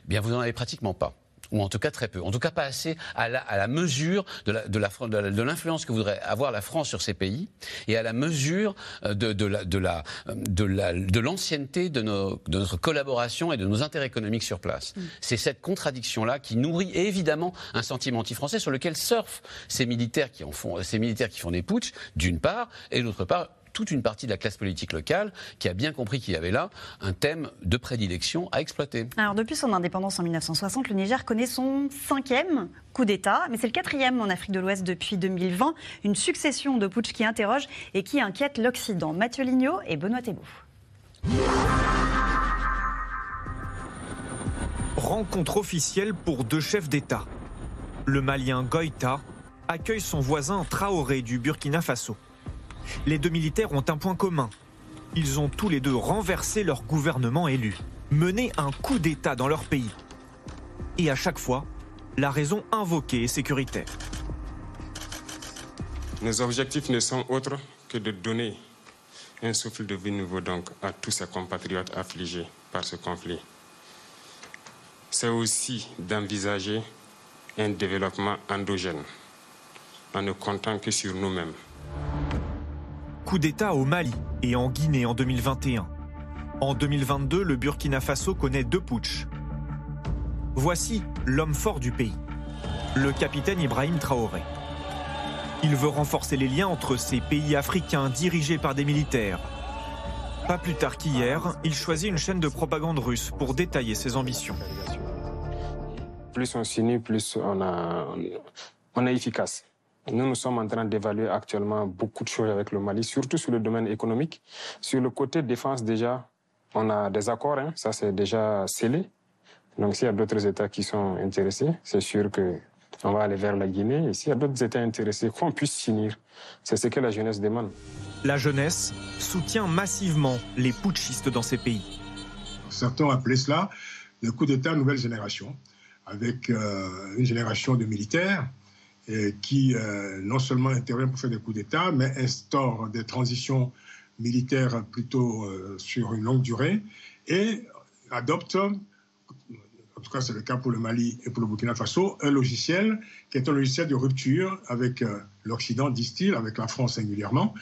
Eh bien, vous n'en avez pratiquement pas. Ou en tout cas très peu. En tout cas pas assez à la, à la mesure de la- de la de la- de l'influence que voudrait avoir la France sur ces pays et à la mesure euh, de, de la- de la- de la- de l'ancienneté de, nos- de notre collaboration et de nos intérêts économiques sur place. C'est cette contradiction-là qui nourrit évidemment un sentiment anti-français sur lequel surfent ces militaires qui en font, ces militaires qui font des putschs, d'une part, et d'autre part, toute une partie de la classe politique locale qui a bien compris qu'il y avait là un thème de prédilection à exploiter. Alors, depuis son indépendance en 1960, le Niger connaît son cinquième coup d'État, mais c'est le quatrième en Afrique de l'Ouest depuis 2020. Une succession de putsch qui interroge et qui inquiète l'Occident. Mathieu Lignot et Benoît Thébault. Rencontre officielle pour deux chefs d'État. Le Malien Goïta accueille son voisin Traoré du Burkina Faso. Les deux militaires ont un point commun. Ils ont tous les deux renversé leur gouvernement élu, mené un coup d'État dans leur pays. Et à chaque fois, la raison invoquée est sécuritaire. Nos objectifs ne sont autres que de donner un souffle de vie nouveau donc à tous ces compatriotes affligés par ce conflit. C'est aussi d'envisager un développement endogène en ne comptant que sur nous-mêmes. Coup d'État au Mali et en Guinée en 2021. En 2022, le Burkina Faso connaît deux putschs. Voici l'homme fort du pays, le capitaine Ibrahim Traoré. Il veut renforcer les liens entre ces pays africains dirigés par des militaires. Pas plus tard qu'hier, il choisit une chaîne de propagande russe pour détailler ses ambitions. Plus on s'unit, plus on, est efficace. Nous, nous sommes en train d'évaluer actuellement beaucoup de choses avec le Mali, surtout sur le domaine économique. Sur le côté défense, déjà, on a des accords, hein, ça c'est déjà scellé. Donc s'il y a d'autres États qui sont intéressés, c'est sûr que on va aller vers la Guinée. Et s'il y a d'autres États intéressés, qu'on puisse s'unir. C'est ce que la jeunesse demande. La jeunesse soutient massivement les putschistes dans ces pays. Certains ont appelé cela le coup d'État nouvelle génération, avec euh, une génération de militaires qui euh, non seulement interviennent pour faire des coups d'État, mais instaurent des transitions militaires plutôt euh, sur une longue durée et adoptent, en tout cas c'est le cas pour le Mali et pour le Burkina Faso, un logiciel qui est un logiciel de rupture avec euh, l'Occident, disent-ils, avec la France singulièrement,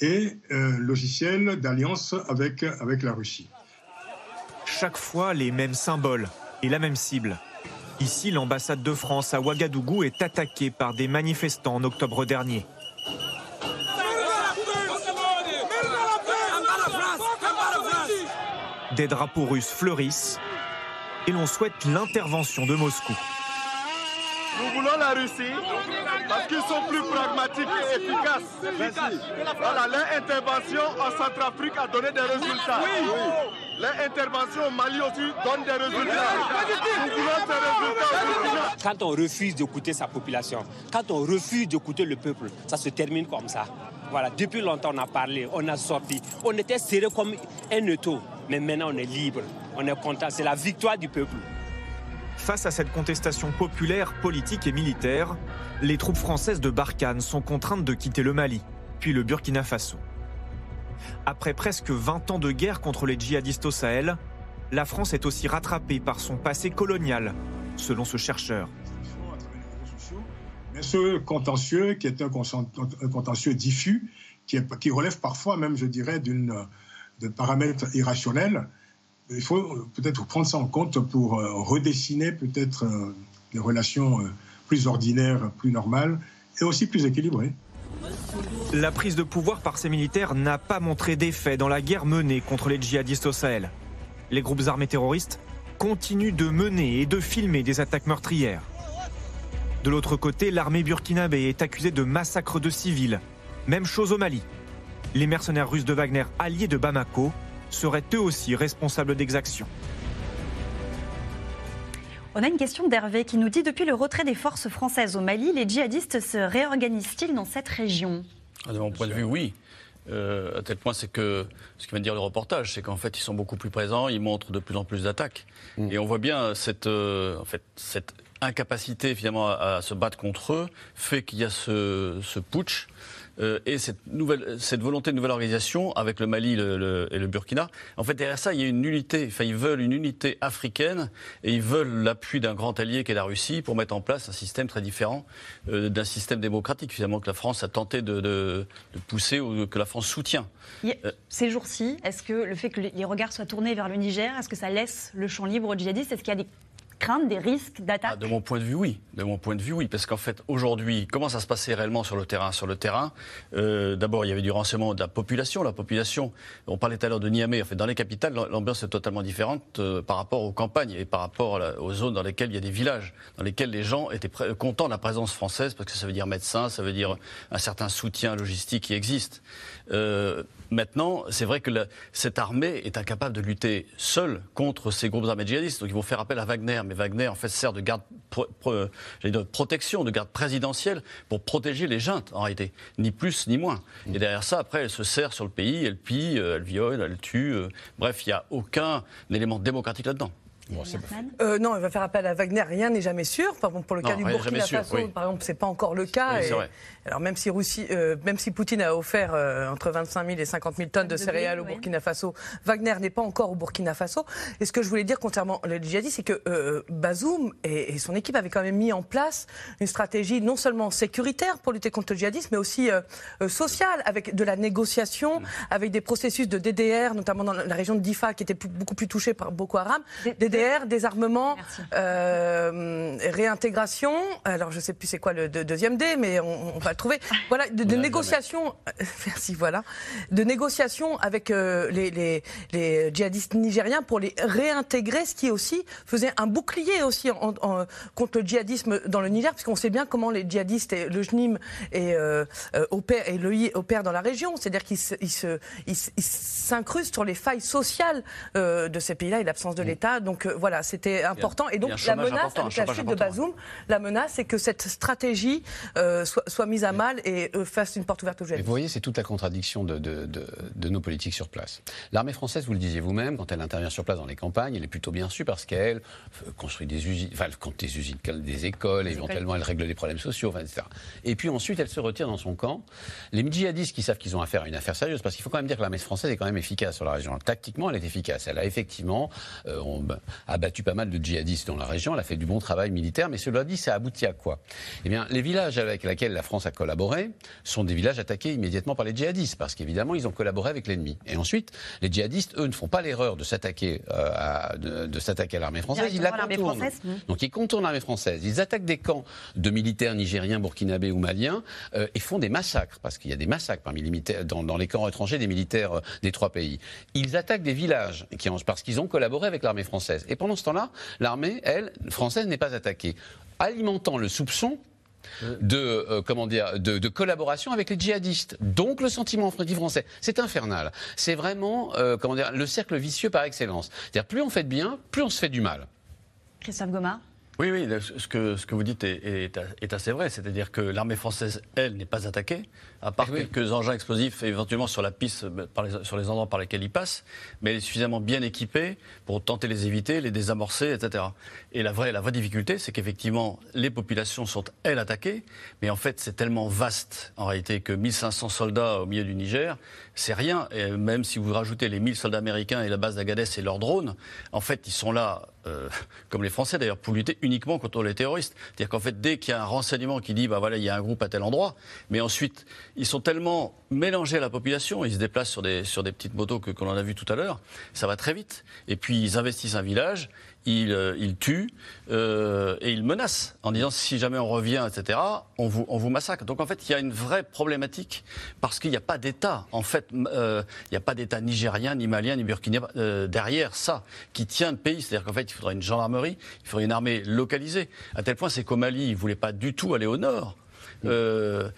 et euh, logiciel d'alliance avec, avec la Russie. Chaque fois, les mêmes symboles et la même cible. Ici, l'ambassade de France à Ouagadougou est attaquée par des manifestants en octobre dernier. Des drapeaux russes fleurissent et l'on souhaite l'intervention de Moscou. Nous voulons la Russie parce qu'ils sont plus pragmatiques et efficaces. Voilà, leur intervention en Centrafrique a donné des résultats. L'intervention au Mali aussi donne des résultats. Nous voulons ces résultats. Quand on refuse d'écouter sa population, quand on refuse d'écouter le peuple, ça se termine comme ça. Voilà, depuis longtemps on a parlé, on a sorti. On était serré comme un étau, mais maintenant on est libre, on est content. C'est la victoire du peuple. Face à cette contestation populaire, politique et militaire, les troupes françaises de Barkhane sont contraintes de quitter le Mali, puis le Burkina Faso. Après presque 20 ans de guerre contre les djihadistes au Sahel, la France est aussi rattrapée par son passé colonial, selon ce chercheur. Mais ce contentieux, qui est un contentieux diffus, qui, relève parfois même, je dirais, de paramètres irrationnels, il faut peut-être prendre ça en compte pour euh, redessiner peut-être euh, des relations euh, plus ordinaires, plus normales et aussi plus équilibrées. La prise de pouvoir par ces militaires n'a pas montré d'effet dans la guerre menée contre les djihadistes au Sahel. Les groupes armés terroristes continuent de mener et de filmer des attaques meurtrières. De l'autre côté, l'armée burkinabé est accusée de massacres de civils. Même chose au Mali. Les mercenaires russes de Wagner, alliés de Bamako, seraient eux aussi responsables d'exactions. On a une question d'Hervé qui nous dit depuis le retrait des forces françaises au Mali, les djihadistes se réorganisent-ils dans cette région? Ah, De mon point de vue, oui. Euh, à tel point, c'est que ce qui vient de dire le reportage, c'est qu'en fait, ils sont beaucoup plus présents, ils montrent de plus en plus d'attaques. Mm. Et on voit bien cette, euh, en fait, cette incapacité finalement à, se battre contre eux fait qu'il y a ce, ce putsch euh, et cette, nouvelle, cette volonté de nouvelle organisation avec le Mali et le Burkina. En fait, derrière ça, il y a une unité. Enfin, ils veulent une unité africaine et ils veulent l'appui d'un grand allié qui est la Russie pour mettre en place un système très différent euh, d'un système démocratique, finalement, que la France a tenté de, de, pousser ou que la France soutient. Euh, ces jours-ci, est-ce que le fait que les regards soient tournés vers le Niger, est-ce que ça laisse le champ libre aux djihadistes Est-ce qu'il y a des crainte des risques d'attaque ah, De mon point de vue, oui. De mon point de vue, oui. Parce qu'en fait, aujourd'hui, comment ça se passait réellement sur le terrain? Sur le terrain, euh, d'abord, il y avait du renseignement de la population. La population, on parlait tout à l'heure de Niamey. En fait, dans les capitales, l'ambiance est totalement différente euh, par rapport aux campagnes et par rapport aux zones dans lesquelles il y a des villages, dans lesquels les gens étaient contents de la présence française, parce que ça veut dire médecin, ça veut dire un certain soutien logistique qui existe. Euh, maintenant, c'est vrai que cette armée est incapable de lutter seule contre ces groupes armés djihadistes. Donc ils vont faire appel à Wagner. Mais Wagner, en fait, sert de garde de protection, de garde présidentielle pour protéger les juntes, en réalité. Ni plus ni moins. Et derrière ça, après, elle se sert sur le pays, elle pille, elle viole, elle tue. Euh, bref, il n'y a aucun élément démocratique là-dedans. Euh, non, il va faire appel à Wagner. Rien n'est jamais sûr. pour le cas du Burkina Faso, par exemple, c'est pas encore le cas. alors même si, Russie, euh, même si Poutine a offert euh, entre 25 000 et 50 000 tonnes de céréales au Burkina Faso, Wagner n'est pas encore au Burkina Faso. Et ce que je voulais dire concernant le djihadistes, c'est que Bazoum et, son équipe avaient quand même mis en place une stratégie non seulement sécuritaire pour lutter contre le djihadisme, mais aussi sociale, avec de la négociation, mm. avec des processus de DDR, notamment dans la région de Difa, qui était beaucoup plus touchée par Boko Haram. DDR désarmement, euh, réintégration. Alors, je ne sais plus c'est quoi le deuxième D, mais on, va le trouver. Voilà, de, négociations. merci, voilà. De négociations avec euh, les, djihadistes nigériens pour les réintégrer, ce qui aussi faisait un bouclier aussi contre le djihadisme dans le Niger, puisqu'on sait bien comment les djihadistes et le JNIM et, euh, opèrent, et l'EI opèrent dans la région. C'est-à-dire qu'ils s'incrustent sur les failles sociales de ces pays-là et l'absence de mm. l'État. Donc, voilà, c'était important. Et donc la menace, avec la chute de Bazoum, la menace, c'est que cette stratégie euh, soit, mise à mal et euh, fasse une porte ouverte aux jeunes. Vous voyez, c'est toute la contradiction de, de, nos politiques sur place. L'armée française, vous le disiez vous-même, quand elle intervient sur place dans les campagnes, elle est plutôt bien su parce qu'elle euh, construit des usines, enfin, elle compte des usines, des écoles, éventuellement elle règle des problèmes sociaux, etc. Et puis ensuite, elle se retire dans son camp. Les djihadistes qui savent qu'ils ont affaire à une affaire sérieuse, parce qu'il faut quand même dire que l'armée française est quand même efficace sur la région. Tactiquement, elle est efficace. Elle a effectivement, a battu pas mal de djihadistes dans la région, elle a fait du bon travail militaire, mais cela dit, ça aboutit à quoi? Eh bien, les villages avec lesquels la France a collaboré sont des villages attaqués immédiatement par les djihadistes, parce qu'évidemment, ils ont collaboré avec l'ennemi. Et ensuite, les djihadistes, eux, ne font pas l'erreur de s'attaquer euh, à, de, s'attaquer à l'armée française, ils la contournent. Donc ils contournent l'armée française, ils attaquent des camps de militaires nigériens, burkinabés ou maliens, euh, et font des massacres, parce qu'il y a des massacres parmi les militaires, dans, les camps étrangers des militaires euh, des trois pays. Ils attaquent des villages, qui, parce qu'ils ont collaboré avec l'armée française. Et pendant ce temps-là, l'armée, elle, française, n'est pas attaquée, alimentant le soupçon de euh, comment dire de, de collaboration avec les djihadistes. Donc le sentiment anti-français, c'est infernal. C'est vraiment euh, comment dire le cercle vicieux par excellence. C'est-à-dire plus on fait de bien, plus on se fait du mal. Christophe Goma Oui, oui, ce que, ce que vous dites est, est- est assez vrai. C'est-à-dire que l'armée française, elle, n'est pas attaquée, à part quelques engins explosifs éventuellement sur la piste, euh, par les- sur les endroits par lesquels ils passent, mais elle est suffisamment bien équipée pour tenter de les éviter, les désamorcer, etc. Et la vraie, la vraie difficulté, c'est qu'effectivement, les populations sont, elles, attaquées, mais en fait, c'est tellement vaste, en réalité, que 1500 soldats au milieu du Niger, c'est rien. Et même si vous rajoutez les 1000 soldats américains et la base d'Agadez et leurs drones, en fait, ils sont là, euh, comme les Français d'ailleurs, pour lutter uniquement contre les terroristes. C'est-à-dire qu'en fait, dès qu'il y a un renseignement qui dit, bah voilà, il y a un groupe à tel endroit, mais ensuite, ils sont tellement mélangés à la population, ils se déplacent sur des, sur des petites motos que, que l'on a vu tout à l'heure, ça va très vite. Et puis, ils investissent un village, ils, euh, ils tuent euh, et ils menacent en disant si jamais on revient, etc., on vous, on vous massacre. Donc en fait, il y a une vraie problématique parce qu'il n'y a pas d'État. En fait, euh, il n'y a pas d'État nigérien, ni malien, ni burkinabé euh, derrière ça qui tient le pays. C'est-à-dire qu'en fait, il faudrait une gendarmerie, il faudrait une armée localisée. À tel point, c'est qu'au Mali, ils ne voulaient pas du tout aller au nord. Euh,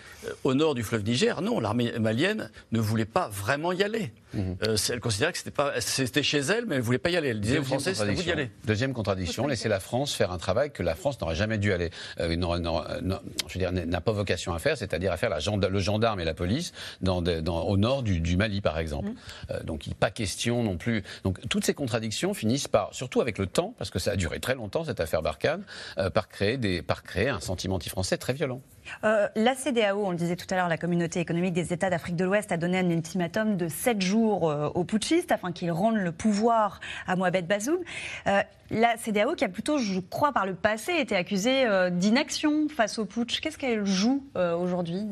au nord du fleuve Niger, non, l'armée malienne ne voulait pas vraiment y aller. Euh, c'est- elle considérait que c'était pas, c'était chez elle, mais elle voulait pas y aller. Elle disait aux Deuxième Français, c'est à vous d'y contradiction. aller. Deuxième contradiction, laisser la France faire un travail que la France n'aurait jamais dû aller, euh, non, je veux dire, n'a pas vocation à faire, c'est-à-dire à faire la le gendarme et la police dans, des- dans- au nord du, du Mali, par exemple. Euh, donc, il pas question non plus. Donc, toutes ces contradictions finissent par, surtout avec le temps, parce que ça a duré très longtemps cette affaire Barkhane, euh, par créer des, par créer un sentiment anti-français très violent. Euh, la CDAO, on le disait tout à l'heure, la communauté économique des États d'Afrique de l'Ouest a donné un ultimatum de 7 jours euh, aux putschistes afin qu'ils rendent le pouvoir à Mohamed Bazoum. Euh, la CDAO qui a plutôt, je crois, par le passé été accusée euh, d'inaction face au putsch. Qu'est-ce qu'elle joue euh, aujourd'hui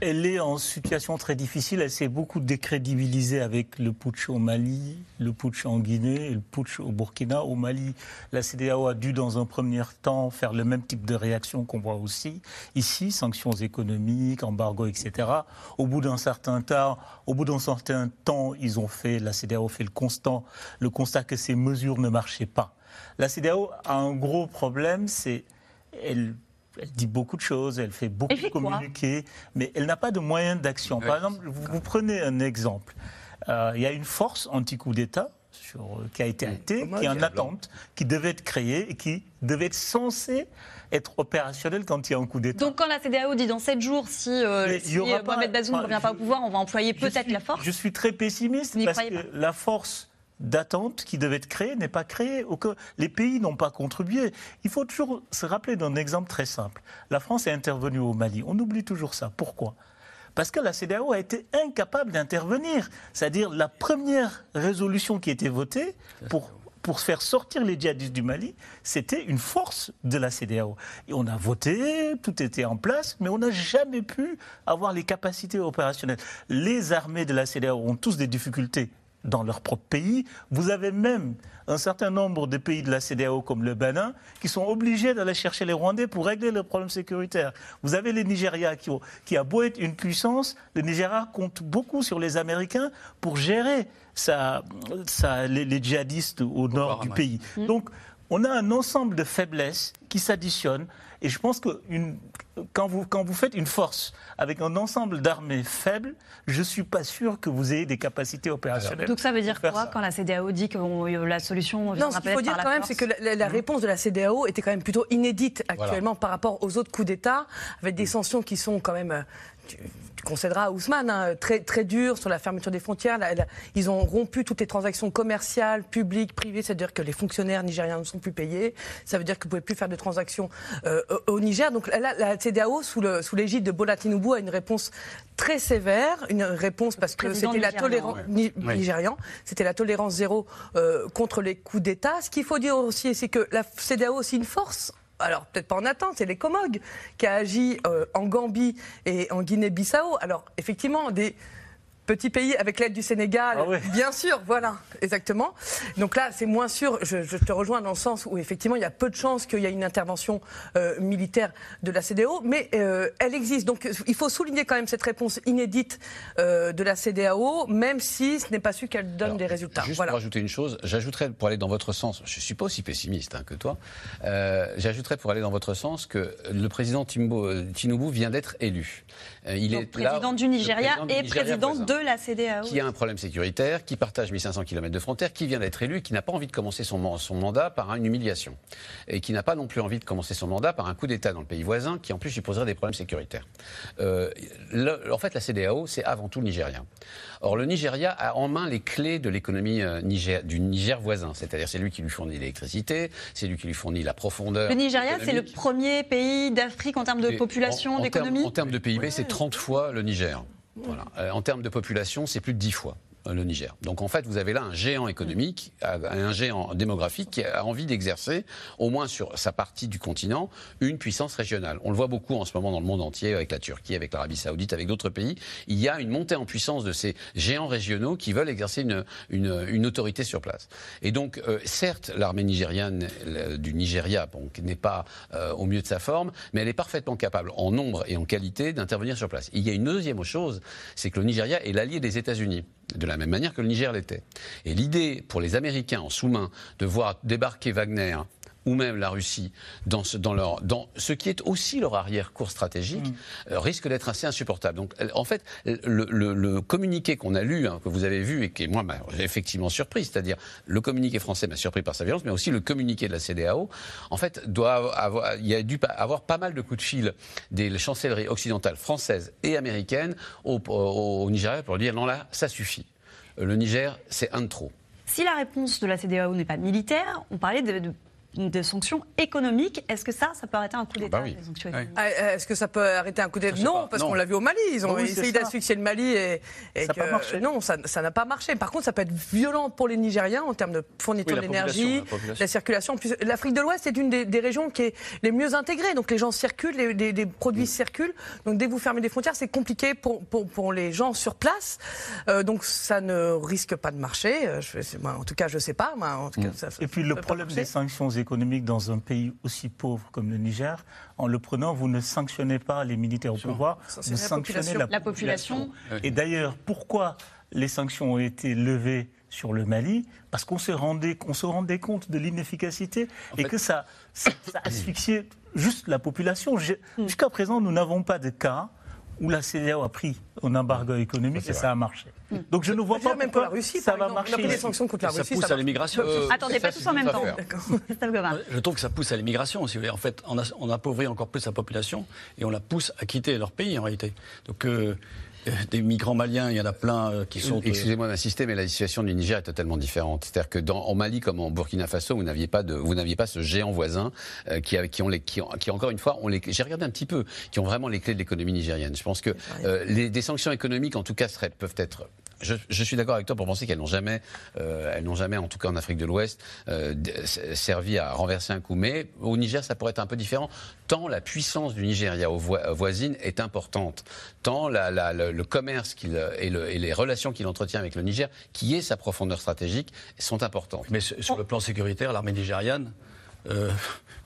Elle est en situation très difficile. Elle s'est beaucoup décrédibilisée avec le putsch au Mali, le putsch en Guinée et le putsch au Burkina. Au Mali, la CDAO a dû, dans un premier temps, faire le même type de réaction qu'on voit aussi ici sanctions économiques, embargo, etc. Au bout d'un certain temps, au bout d'un certain temps, ils ont fait, la CDAO fait le le constat que ces mesures ne marchaient pas. La CDAO a un gros problème, c'est elle, elle dit beaucoup de choses, elle fait beaucoup Elle fait de quoi communiqués, mais elle n'a pas de moyens d'action. Par exemple, vous, vous prenez un exemple. Euh, il y a une force anti-coup d'État sur- euh, qui a été actée, qui est en attente, qui devait être créée et qui devait être censée être opérationnelle quand il y a un coup d'État. Donc quand la CDAO dit dans 7 jours, si, euh, si, Mohamed Bazoum ne revient pas au pouvoir, on va employer peut-être la force Je suis très pessimiste parce que la force d'attente qui devait être créée n'est pas créée. Aucun- Les pays n'ont pas contribué. Il faut toujours se rappeler d'un exemple très simple. La France est intervenue au Mali. On oublie toujours ça. Pourquoi? Parce que la CDAO a été incapable d'intervenir. C'est-à-dire la première résolution qui a été votée pour, pour faire sortir les djihadistes du Mali, c'était une force de la CDAO. Et on a voté, tout était en place, mais on n'a jamais pu avoir les capacités opérationnelles. Les armées de la CDAO ont tous des difficultés dans leur propre pays. Vous avez même un certain nombre de pays de la CDAO comme le Bénin qui sont obligés d'aller chercher les Rwandais pour régler leurs problèmes sécuritaires. Vous avez les Nigeria qui, ont- qui a beau être une puissance, le Nigeria compte beaucoup sur les Américains pour gérer sa- sa- les, les djihadistes au nord du pays. Donc on a un ensemble de faiblesses qui s'additionnent et je pense que une- quand, vous, quand vous faites une force avec un ensemble d'armées faibles, je ne suis pas sûr que vous ayez des capacités opérationnelles. Donc ça veut dire quoi ça. quand la CDAO dit que euh, la solution Non, ce qu'il faut dire quand la même, c'est que la, la- la réponse de la CDAO était quand même plutôt inédite actuellement par rapport aux autres coups d'État, avec des sanctions qui sont quand même. Tu, tu concéderas à Ousmane, hein, très, très dures sur la fermeture des frontières. La- la- ils ont rompu toutes les transactions commerciales, publiques, privées, c'est-à-dire que les fonctionnaires nigériens ne sont plus payés. Ça veut dire que vous ne pouvez plus faire de transactions euh, au Niger. Donc là, la CDAO, sous le- sous l'égide de Bola Tinubu, a une réponse très sévère, une réponse parce que c'était la tolérance ouais. ni- Oui. nigérian, c'était la tolérance zéro euh, contre les coups d'État. Ce qu'il faut dire aussi, c'est que la CDAO a aussi une force. Alors, peut-être pas en attente, c'est les Comog qui a agi euh, en Gambie et en Guinée-Bissau. Alors, effectivement, des, Petit pays avec l'aide du Sénégal, Ah ouais. bien sûr, voilà, exactement. Donc là, c'est moins sûr. Je, je te rejoins dans le sens où effectivement, il y a peu de chances qu'il y ait une intervention euh, militaire de la CDAO, mais euh, elle existe. Donc il faut souligner quand même cette réponse inédite euh, de la CDAO, même si ce n'est pas su qu'elle donne des résultats. Juste Voilà. pour ajouter une chose, j'ajouterais pour aller dans votre sens, je suis pas aussi pessimiste hein, que toi, euh, j'ajouterais pour aller dans votre sens que le président Timbo, Tinubu vient d'être élu. Euh, il Donc, est là- président du Nigeria président du et Nigeria président voisin de la CDAO. qui a un problème sécuritaire, qui partage 1500 km de frontière, qui vient d'être élu qui n'a pas envie de commencer son, man- son mandat par une humiliation. Et qui n'a pas non plus envie de commencer son mandat par un coup d'État dans le pays voisin, qui en plus lui poserait des problèmes sécuritaires. Euh, le- en fait, la CDAO, c'est avant tout le Nigeria. Or, le Nigeria a en main les clés de l'économie euh, Niger- du Niger voisin. C'est-à-dire, c'est lui qui lui fournit l'électricité, c'est lui qui lui fournit la profondeur. Le Nigeria, c'est le premier pays d'Afrique en termes de population, en- en termes- d'économie En termes de PIB, c'est 30 fois le Niger. Euh, en termes de population, c'est plus de 10 fois le Niger. Donc en fait, vous avez là un géant économique, euh, un géant démographique qui a envie d'exercer, au moins sur sa partie du continent, une puissance régionale. On le voit beaucoup en ce moment dans le monde entier, avec la Turquie, avec l'Arabie Saoudite, avec d'autres pays. Il y a une montée en puissance de ces géants régionaux qui veulent exercer une, autorité sur place. Et donc, euh, certes, l'armée nigériane euh, du Nigeria n'est pas euh, au mieux de sa forme, mais elle est parfaitement capable, en nombre et en qualité, d'intervenir sur place. Il y a une deuxième chose, c'est que le Nigeria est l'allié des États-Unis, de la même manière que le Niger l'était. Et l'idée pour les Américains en sous-main de voir débarquer Wagner ou même la Russie dans ce, dans leur, dans ce qui est aussi leur arrière-cour stratégique euh, risque d'être assez insupportable. Donc, euh, en fait, le, le- le communiqué qu'on a lu, hein, que vous avez vu et qui, moi, m'a effectivement surpris, c'est-à-dire le communiqué français m'a surpris par sa violence, mais aussi le communiqué de la CDAO, en fait, doit avoir, il y a dû avoir pas mal de coups de fil des chancelleries occidentales françaises et américaines au, au- au Nigeria pour dire non, là, ça suffit. Euh, Le Niger, c'est un de trop. Si la réponse de la CDAO n'est pas militaire, on parlait de, de- de sanctions économiques. Est-ce que ça, ça peut arrêter un coup d'État bah oui. Ah, Est-ce que ça peut arrêter un coup d'État? Non, parce qu'on l'a vu au Mali. Ils ont Oui, essayé d'asphyxier le Mali et, et Ça que- pas marché. non, ça n'a pas marché. Par contre, ça peut être violent pour les Nigériens en termes de fourniture d'énergie, la la circulation. L'Afrique de l'Ouest est une des, des régions qui est les mieux intégrées. Donc les gens circulent, les, les- les produits circulent. Donc dès que vous fermez des frontières, c'est compliqué pour, pour, pour les gens sur place. Euh, donc ça ne risque pas de marcher. Euh, Je, c'est- moi, en tout cas, je sais pas. moi, en tout cas, ça- Et puis le problème marcher. des sanctions économiques dans un pays aussi pauvre comme le Niger, en le prenant, vous ne sanctionnez pas les militaires au pouvoir, vous la sanctionnez population. la, La population. Et d'ailleurs, pourquoi les sanctions ont été levées sur le Mali? Parce qu'on se rendait, qu'on se rendait compte de l'inefficacité et que ça, ça, ça asphyxiait juste la population. Hmm. Jusqu'à présent, nous n'avons pas de cas où la CDAO a pris un embargo économique et ça a marché. Donc je ne vois pas même pour pourquoi la Russie, ça va marcher. on a des sanctions contre la Ça Russie. pousse ça à l'immigration. Euh, Attendez, pas tous en même temps. Je trouve que ça pousse à l'immigration, si vous voulez. En fait, on, on appauvrit encore plus la population et on la pousse à quitter leur pays, en réalité. Donc, euh, euh, des migrants maliens, il y en a plein qui sont... Excusez-moi d'insister, mais la situation du Niger est totalement différente. C'est-à-dire que dans, en Mali comme en Burkina Faso, vous n'aviez pas de, vous n'aviez pas ce géant voisin euh, qui, a- qui ont les, qui, ont- qui, encore une fois, ont les, j'ai regardé un petit peu, qui ont vraiment les clés de l'économie nigérienne. Je pense que euh, les, des sanctions économiques, en tout cas, seraient, peuvent être je, suis d'accord avec toi pour penser qu'elles n'ont jamais, euh, elles n'ont jamais, en tout cas en Afrique de l'Ouest, euh, servi à renverser un coup. Mais au Niger, ça pourrait être un peu différent, tant la puissance du Nigeria aux euh, voisines est importante, tant le, commerce et, le- et les relations qu'il entretient avec le Niger, qui est sa profondeur stratégique, sont importantes. Mais sur le plan sécuritaire, l'armée nigériane,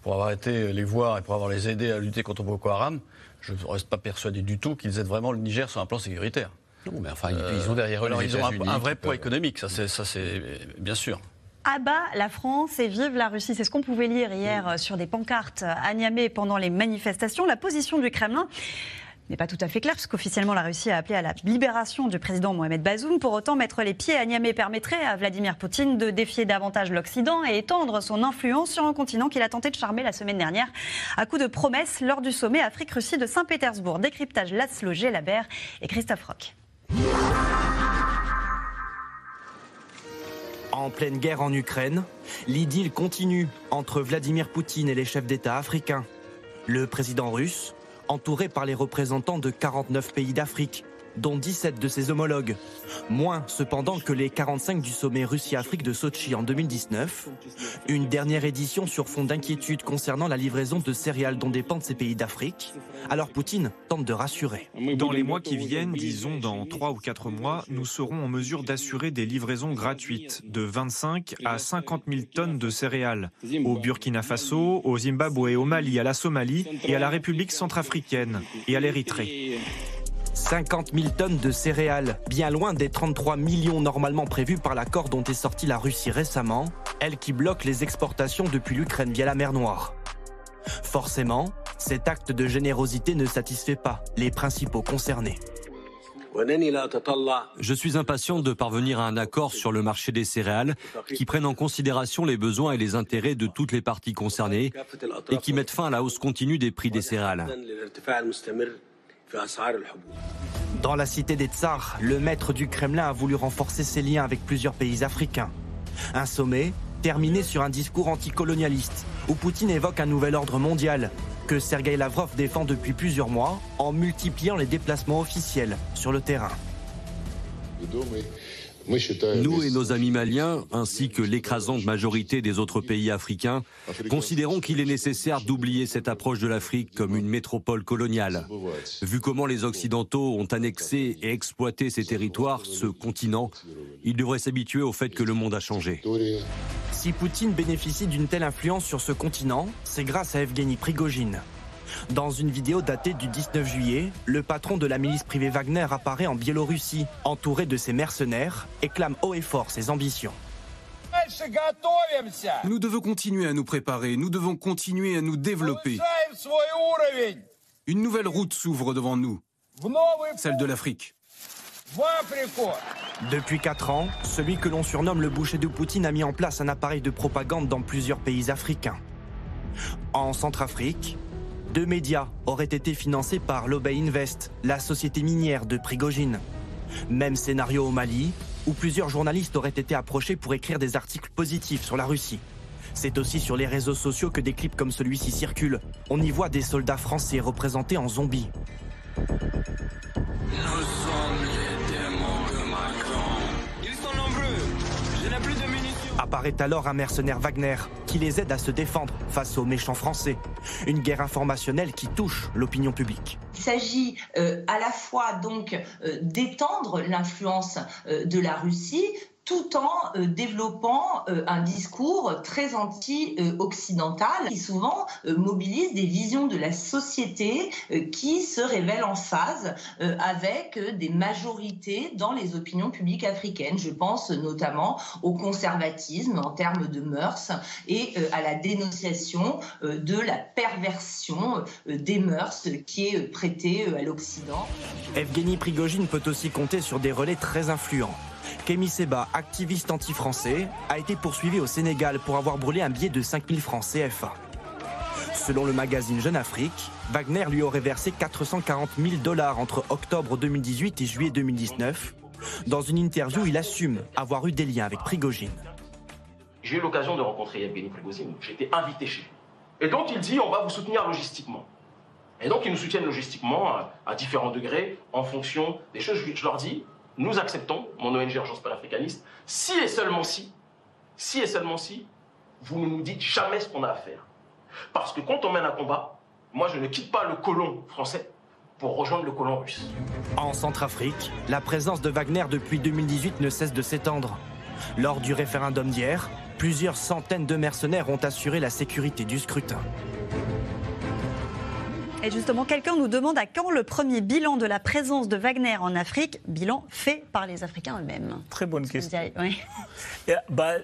pour avoir été les voir et pour avoir les aider à lutter contre Boko Haram, je ne reste pas persuadé du tout qu'ils aident vraiment le Niger sur un plan sécuritaire. Non, mais enfin, ils- ils ont derrière eux alors, les ils ont un, vrai poids peuvent- économique, ça c'est ça, c'est bien sûr. Abat la France et vive la Russie. C'est ce qu'on pouvait lire hier euh, sur des pancartes à Niamey pendant les manifestations. La position du Kremlin n'est pas tout à fait claire, parce qu'officiellement la Russie a appelé à la libération du président Mohamed Bazoum. Pour autant, mettre les pieds à Niamey permettrait à Vladimir Poutine de défier davantage l'Occident et étendre son influence sur un continent qu'il a tenté de charmer la semaine dernière à coup de promesses lors du sommet Afrique-Russie de Saint-Pétersbourg. Décryptage Laszlo Gelabert et Christophe Roch. En pleine guerre en Ukraine, l'idylle continue entre Vladimir Poutine et les chefs d'État africains. Le président russe, entouré par les représentants de 49 pays d'Afrique, dont 17 de ses homologues. Moins cependant que les 45 du sommet Russie-Afrique de Sochi en 2019. Une dernière édition sur fond d'inquiétude concernant la livraison de céréales dont dépendent ces pays d'Afrique. Alors Poutine tente de rassurer. Dans les mois qui viennent, disons dans 3 ou 4 mois, nous serons en mesure d'assurer des livraisons gratuites de 25 à 50 000 tonnes de céréales au Burkina Faso, au Zimbabwe, au Mali, à la Somalie et à la République centrafricaine et à l'Érythrée. 50 000 tonnes de céréales, bien loin des 33 millions normalement prévus par l'accord dont est sortie la Russie récemment, elle qui bloque les exportations depuis l'Ukraine via la mer Noire. Forcément, cet acte de générosité ne satisfait pas les principaux concernés. Je suis impatient de parvenir à un accord sur le marché des céréales qui prenne en considération les besoins et les intérêts de toutes les parties concernées et qui mette fin à la hausse continue des prix des céréales. Dans la cité des Tsars, le maître du Kremlin a voulu renforcer ses liens avec plusieurs pays africains. Un sommet terminé sur un discours anticolonialiste où Poutine évoque un nouvel ordre mondial que Sergei Lavrov défend depuis plusieurs mois en multipliant les déplacements officiels sur le terrain. Nous et nos amis maliens, ainsi que l'écrasante majorité des autres pays africains, considérons qu'il est nécessaire d'oublier cette approche de l'Afrique comme une métropole coloniale. Vu comment les Occidentaux ont annexé et exploité ces territoires, ce continent, ils devraient s'habituer au fait que le monde a changé. Si Poutine bénéficie d'une telle influence sur ce continent, c'est grâce à Evgeny Prigogine. Dans une vidéo datée du 19 juillet, le patron de la milice privée Wagner apparaît en Biélorussie, entouré de ses mercenaires, et clame haut et fort ses ambitions. Nous devons continuer à nous préparer, nous devons continuer à nous développer. Une nouvelle route s'ouvre devant nous, celle de l'Afrique. Depuis 4 ans, celui que l'on surnomme le boucher de Poutine a mis en place un appareil de propagande dans plusieurs pays africains. En Centrafrique, deux médias auraient été financés par Lobey Invest, la société minière de Prigogine. Même scénario au Mali, où plusieurs journalistes auraient été approchés pour écrire des articles positifs sur la Russie. C'est aussi sur les réseaux sociaux que des clips comme celui-ci circulent. On y voit des soldats français représentés en zombies. Nous sommes Apparaît alors un mercenaire Wagner qui les aide à se défendre face aux méchants français. Une guerre informationnelle qui touche l'opinion publique. Il s'agit euh, à la fois donc euh, d'étendre l'influence euh, de la Russie tout en euh, développant euh, un discours très anti-occidental qui souvent euh, mobilise des visions de la société qui se révèlent en phase avec des majorités dans les opinions publiques africaines. Je pense notamment au conservatisme en termes de mœurs et à la dénonciation de la perversion des mœurs qui est prêtée à l'Occident. Evgeny Prigogine peut aussi compter sur des relais très influents. Kémy Seba, activiste anti-français, a été poursuivi au Sénégal pour avoir brûlé un billet de 5000 francs CFA. Selon le magazine Jeune Afrique, Wagner lui aurait versé 440 000 dollars entre octobre 2018 et juillet 2019. Dans une interview, il assume avoir eu des liens avec Prigogine. J'ai eu l'occasion de rencontrer Evgeny Prigozhin. J'ai été invité chez lui. Et donc il dit on va vous soutenir logistiquement. Et donc ils nous soutiennent logistiquement à, différents degrés en fonction des choses. Je, je leur dis nous acceptons, mon ONG Urgence panafricaniste, si et seulement si, si et seulement si, vous ne nous dites jamais ce qu'on a à faire. Parce que quand on mène un combat, moi je ne quitte pas le colon français pour rejoindre le colon russe. En Centrafrique, la présence de Wagner depuis 2018 ne cesse de s'étendre. Lors du référendum d'hier, plusieurs centaines de mercenaires ont assuré la sécurité du scrutin. Et justement, quelqu'un nous demande à quand le premier bilan de la présence de Wagner en Afrique, bilan fait par les Africains eux-mêmes. Très bonne question. oui. Bah,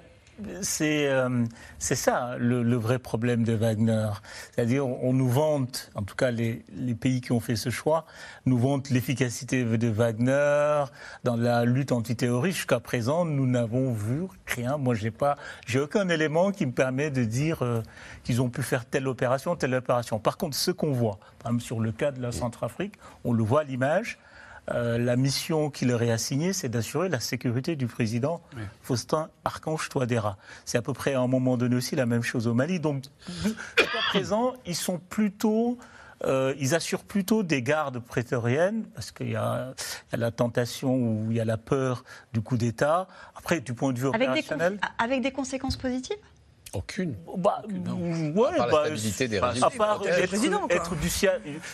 c'est euh, c'est ça le, vrai problème de Wagner. C'est-à-dire, on, nous vante, en tout cas les, les pays qui ont fait ce choix, nous vantent l'efficacité de Wagner dans la lutte antiterroriste. Jusqu'à présent, nous n'avons vu rien. Moi, j'ai pas, j'ai aucun élément qui me permet de dire euh, qu'ils ont pu faire telle opération, telle opération. Par contre, ce qu'on voit, par exemple sur le cas de la Centrafrique, on le voit à l'image. Euh, la mission qui leur est assignée, c'est d'assurer la sécurité du président Faustin Archange Touadéra. C'est à peu près à un moment donné aussi la même chose au Mali. Donc, jusqu'à présent, ils sont plutôt euh, ils assurent plutôt des gardes prétoriennes, parce qu'il y, a la tentation ou il y a la peur du coup d'État. Après, du point de vue avec opérationnel... Des avec des conséquences positives? Aucune. Bah, ouais, à part bah, la stabilité des À part être,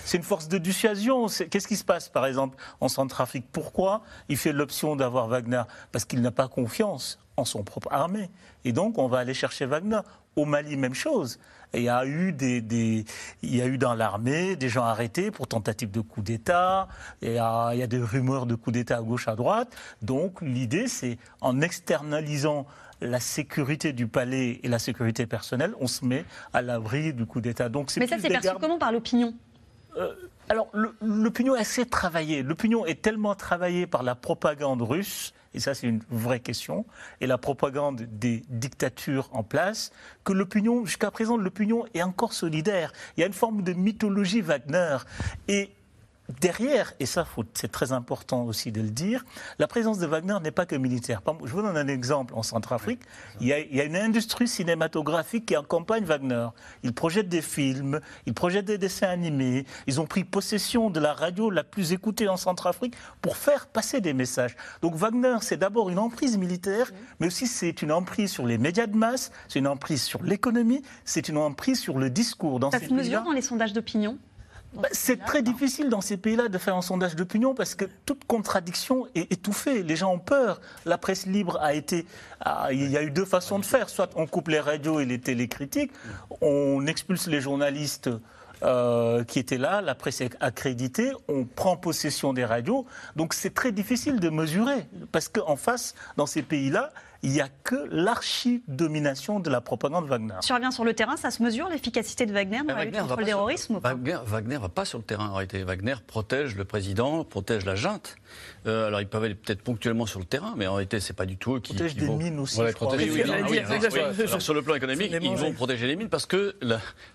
c'est une force de dissuasion. Qu'est-ce qui se passe, par exemple, en Centrafrique? Pourquoi il fait l'option d'avoir Wagner? Parce qu'il n'a pas confiance en son propre armée. Et donc, on va aller chercher Wagner. Au Mali, même chose. il y a eu, des, des il y a eu dans l'armée des gens arrêtés pour tentative de coup d'État. Il, y a, il y a des rumeurs de coup d'État à gauche, à droite. Donc, l'idée, c'est en externalisant la sécurité du palais et la sécurité personnelle, on se met à l'abri du coup d'État. Donc, Mais ça, c'est perçu comment par l'opinion? Euh, alors, l'opinion est assez travaillée. L'opinion est tellement travaillée par la propagande russe, et ça, c'est une vraie question, et la propagande des dictatures en place, que l'opinion, jusqu'à présent, l'opinion est encore solidaire. Il y a une forme de mythologie Wagner. Et derrière, et ça c'est très important aussi de le dire, la présence de Wagner n'est pas que militaire. Je vous donne un exemple en Centrafrique. Il y, a, une industrie cinématographique qui accompagne Wagner. Ils projettent des films, ils projettent des dessins animés, ils ont pris possession de la radio la plus écoutée en Centrafrique pour faire passer des messages. Donc Wagner, c'est d'abord une emprise militaire, mais aussi c'est une emprise sur les médias de masse, c'est une emprise sur l'économie, c'est une emprise sur le discours. Dans ça se mesure dans les sondages d'opinion? Bah, c'est très difficile dans ces pays-là de faire un sondage d'opinion parce que toute contradiction est étouffée. Les gens ont peur. La presse libre a été. il y a eu deux façons de faire. Soit on coupe les radios et les télécritiques, on expulse les journalistes. Euh, qui étaient là, la presse est accréditée, on prend possession des radios. Donc c'est très difficile de mesurer, parce qu'en face, dans ces pays-là, il n'y a que l'archi-domination de la propagande Wagner. Si on revient sur le terrain, ça se mesure l'efficacité de Wagner dans la lutte contre le terrorisme Wagner ne va pas sur le terrain en réalité. Wagner protège le président, protège la junte. Euh, alors ils peuvent aller peut-être ponctuellement sur le terrain, mais en réalité c'est pas du tout eux qui, protègent des mines aussi. sur le plan économique, ils vont protéger les mines parce que,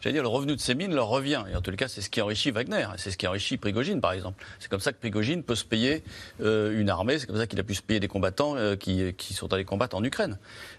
j'allais dire, le revenu de ces mines leur revient. Et en tout cas, c'est ce qui enrichit Wagner, c'est ce qui enrichit Prigogine par exemple. C'est comme ça que Prigogine peut se payer euh, une armée, c'est comme ça qu'il a pu se payer des combattants euh, qui, qui sont allés combattre en Ukraine.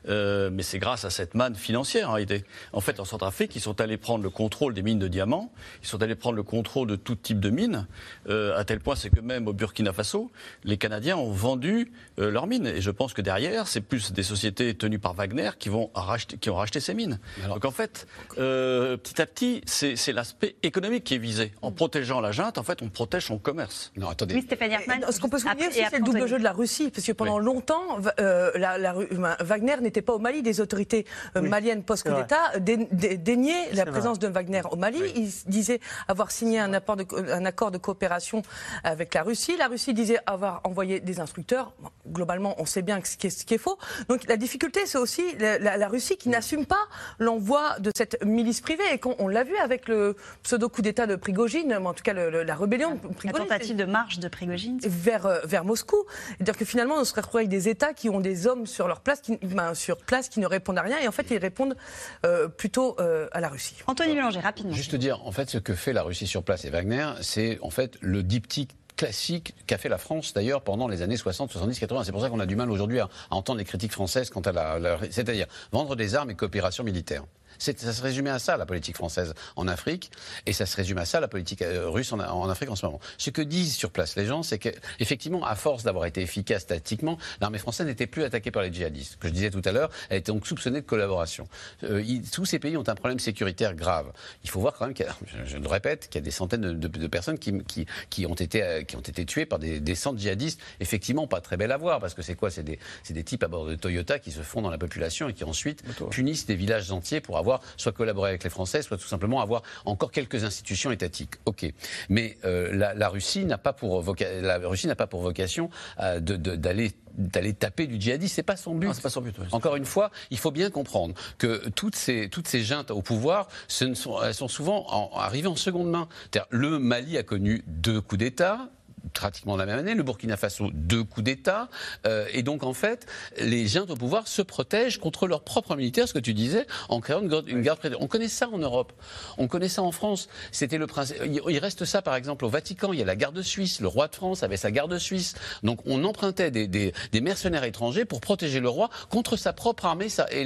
Euh, mais c'est grâce à cette manne financière en réalité. En fait, en Centrafrique, ils sont allés prendre le contrôle des mines de diamants, ils sont allés prendre le contrôle de tout type de mines, euh, à tel point c'est que même au Burkina Faso, les Canadiens ont vendu euh, leurs mines. Et je pense que derrière, c'est plus des sociétés tenues par Wagner qui, vont racheter, qui ont racheté ces mines. Donc en fait, petit à petit, c'est l'aspect économique qui est visé. En protégeant la junte, en fait, on protège son commerce. Non, attendez. Oui, Stéphanie Ce qu'on peut souligner c'est le double jeu de la Russie, parce que pendant longtemps, la, la, Wagner n'était pas au Mali. Des autorités euh, maliennes post-coup d'État déniaient la présence de Wagner au Mali. Ils disaient avoir signé un, accord de coopération avec la Russie. La Russie disait avoir envoyé des instructeurs. globalement, on sait bien ce qui est, faux. Donc la difficulté, c'est aussi la, Russie qui n'assume pas l'envoi de cette milice privée. Et on, l'a vu avec le pseudo-coup d'État de Prigogine, en tout cas la rébellion de Prigogine. La tentative de marche de Prigogine. Vers, euh, vers Moscou. C'est-à-dire que finalement, on se retrouve avec des États qui ont des hommes sur leur place, qui, ben, sur place, qui ne répondent à rien. Et en fait, ils répondent euh, plutôt euh, à la Russie. Anthony Mélanger, rapidement. Juste dire, en fait, ce que fait la Russie sur place et Wagner, c'est en fait le diptyque classique qu'a fait la France d'ailleurs pendant les années 60, 70, 80. C'est pour ça qu'on a du mal aujourd'hui à, entendre les critiques françaises quant à la c'est-à-dire vendre des armes et coopération militaire. Ça se résumait à ça, la politique française en Afrique, et ça se résume à ça, la politique euh, russe en, Afrique en ce moment. Ce que disent sur place les gens, c'est qu'effectivement, à force d'avoir été efficace tactiquement, l'armée française n'était plus attaquée par les djihadistes. Que je disais tout à l'heure, elle était donc soupçonnée de collaboration. Euh, tous ces pays ont un problème sécuritaire grave. Il faut voir quand même, je, le répète, qu'il y a des centaines de, personnes qui, qui, qui, ont été, euh, qui ont été tuées par des, des centres djihadistes. Effectivement, pas très belle à voir, parce que c'est quoi? C'est des, des types à bord de Toyota qui se font dans la population et qui ensuite punissent des villages entiers pour avoir soit collaborer avec les Français, soit tout simplement avoir encore quelques institutions étatiques. Ok, mais euh, la, Russie n'a pas pour la Russie n'a pas pour vocation euh, d'aller d'aller taper du djihadiste. C'est pas son but. pas son but. Encore une fois, il faut bien comprendre que toutes ces toutes ces juntes au pouvoir, ce sont, elles sont souvent arrivées en seconde main. Le Mali a connu deux coups d'État pratiquement la même année. Le Burkina Faso, deux coups d'État. Euh, et donc, en fait, les gens au pouvoir se protègent contre leurs propres militaires, ce que tu disais, en créant une, garde, une garde On connaît ça en Europe. On connaît ça en France. C'était le principe. Il reste ça, par exemple, au Vatican. Il y a la garde suisse. Le roi de France avait sa garde suisse. Donc, on empruntait des, des, des mercenaires étrangers pour protéger le roi contre sa propre armée sa, et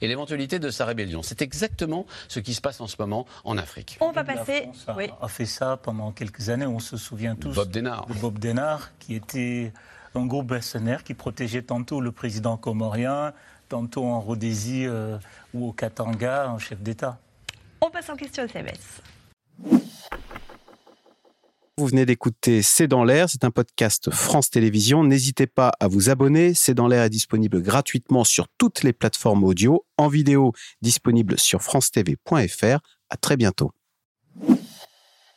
l'éventualité de sa rébellion. C'est exactement ce qui se passe en ce moment en Afrique. On va passer. A, oui. a fait ça pendant quelques années. On se souvient tous Bob Denard. de Bob Denard, qui était un groupe mercenaire qui protégeait tantôt le président comorien, tantôt en Rhodésie euh, ou au Katanga, un chef d'État. On passe en question SMS. Vous venez d'écouter C'est dans l'air, c'est un podcast France Télévisions. N'hésitez pas à vous abonner. C'est dans l'air est disponible gratuitement sur toutes les plateformes audio, en vidéo disponible sur francetv.fr. À très bientôt.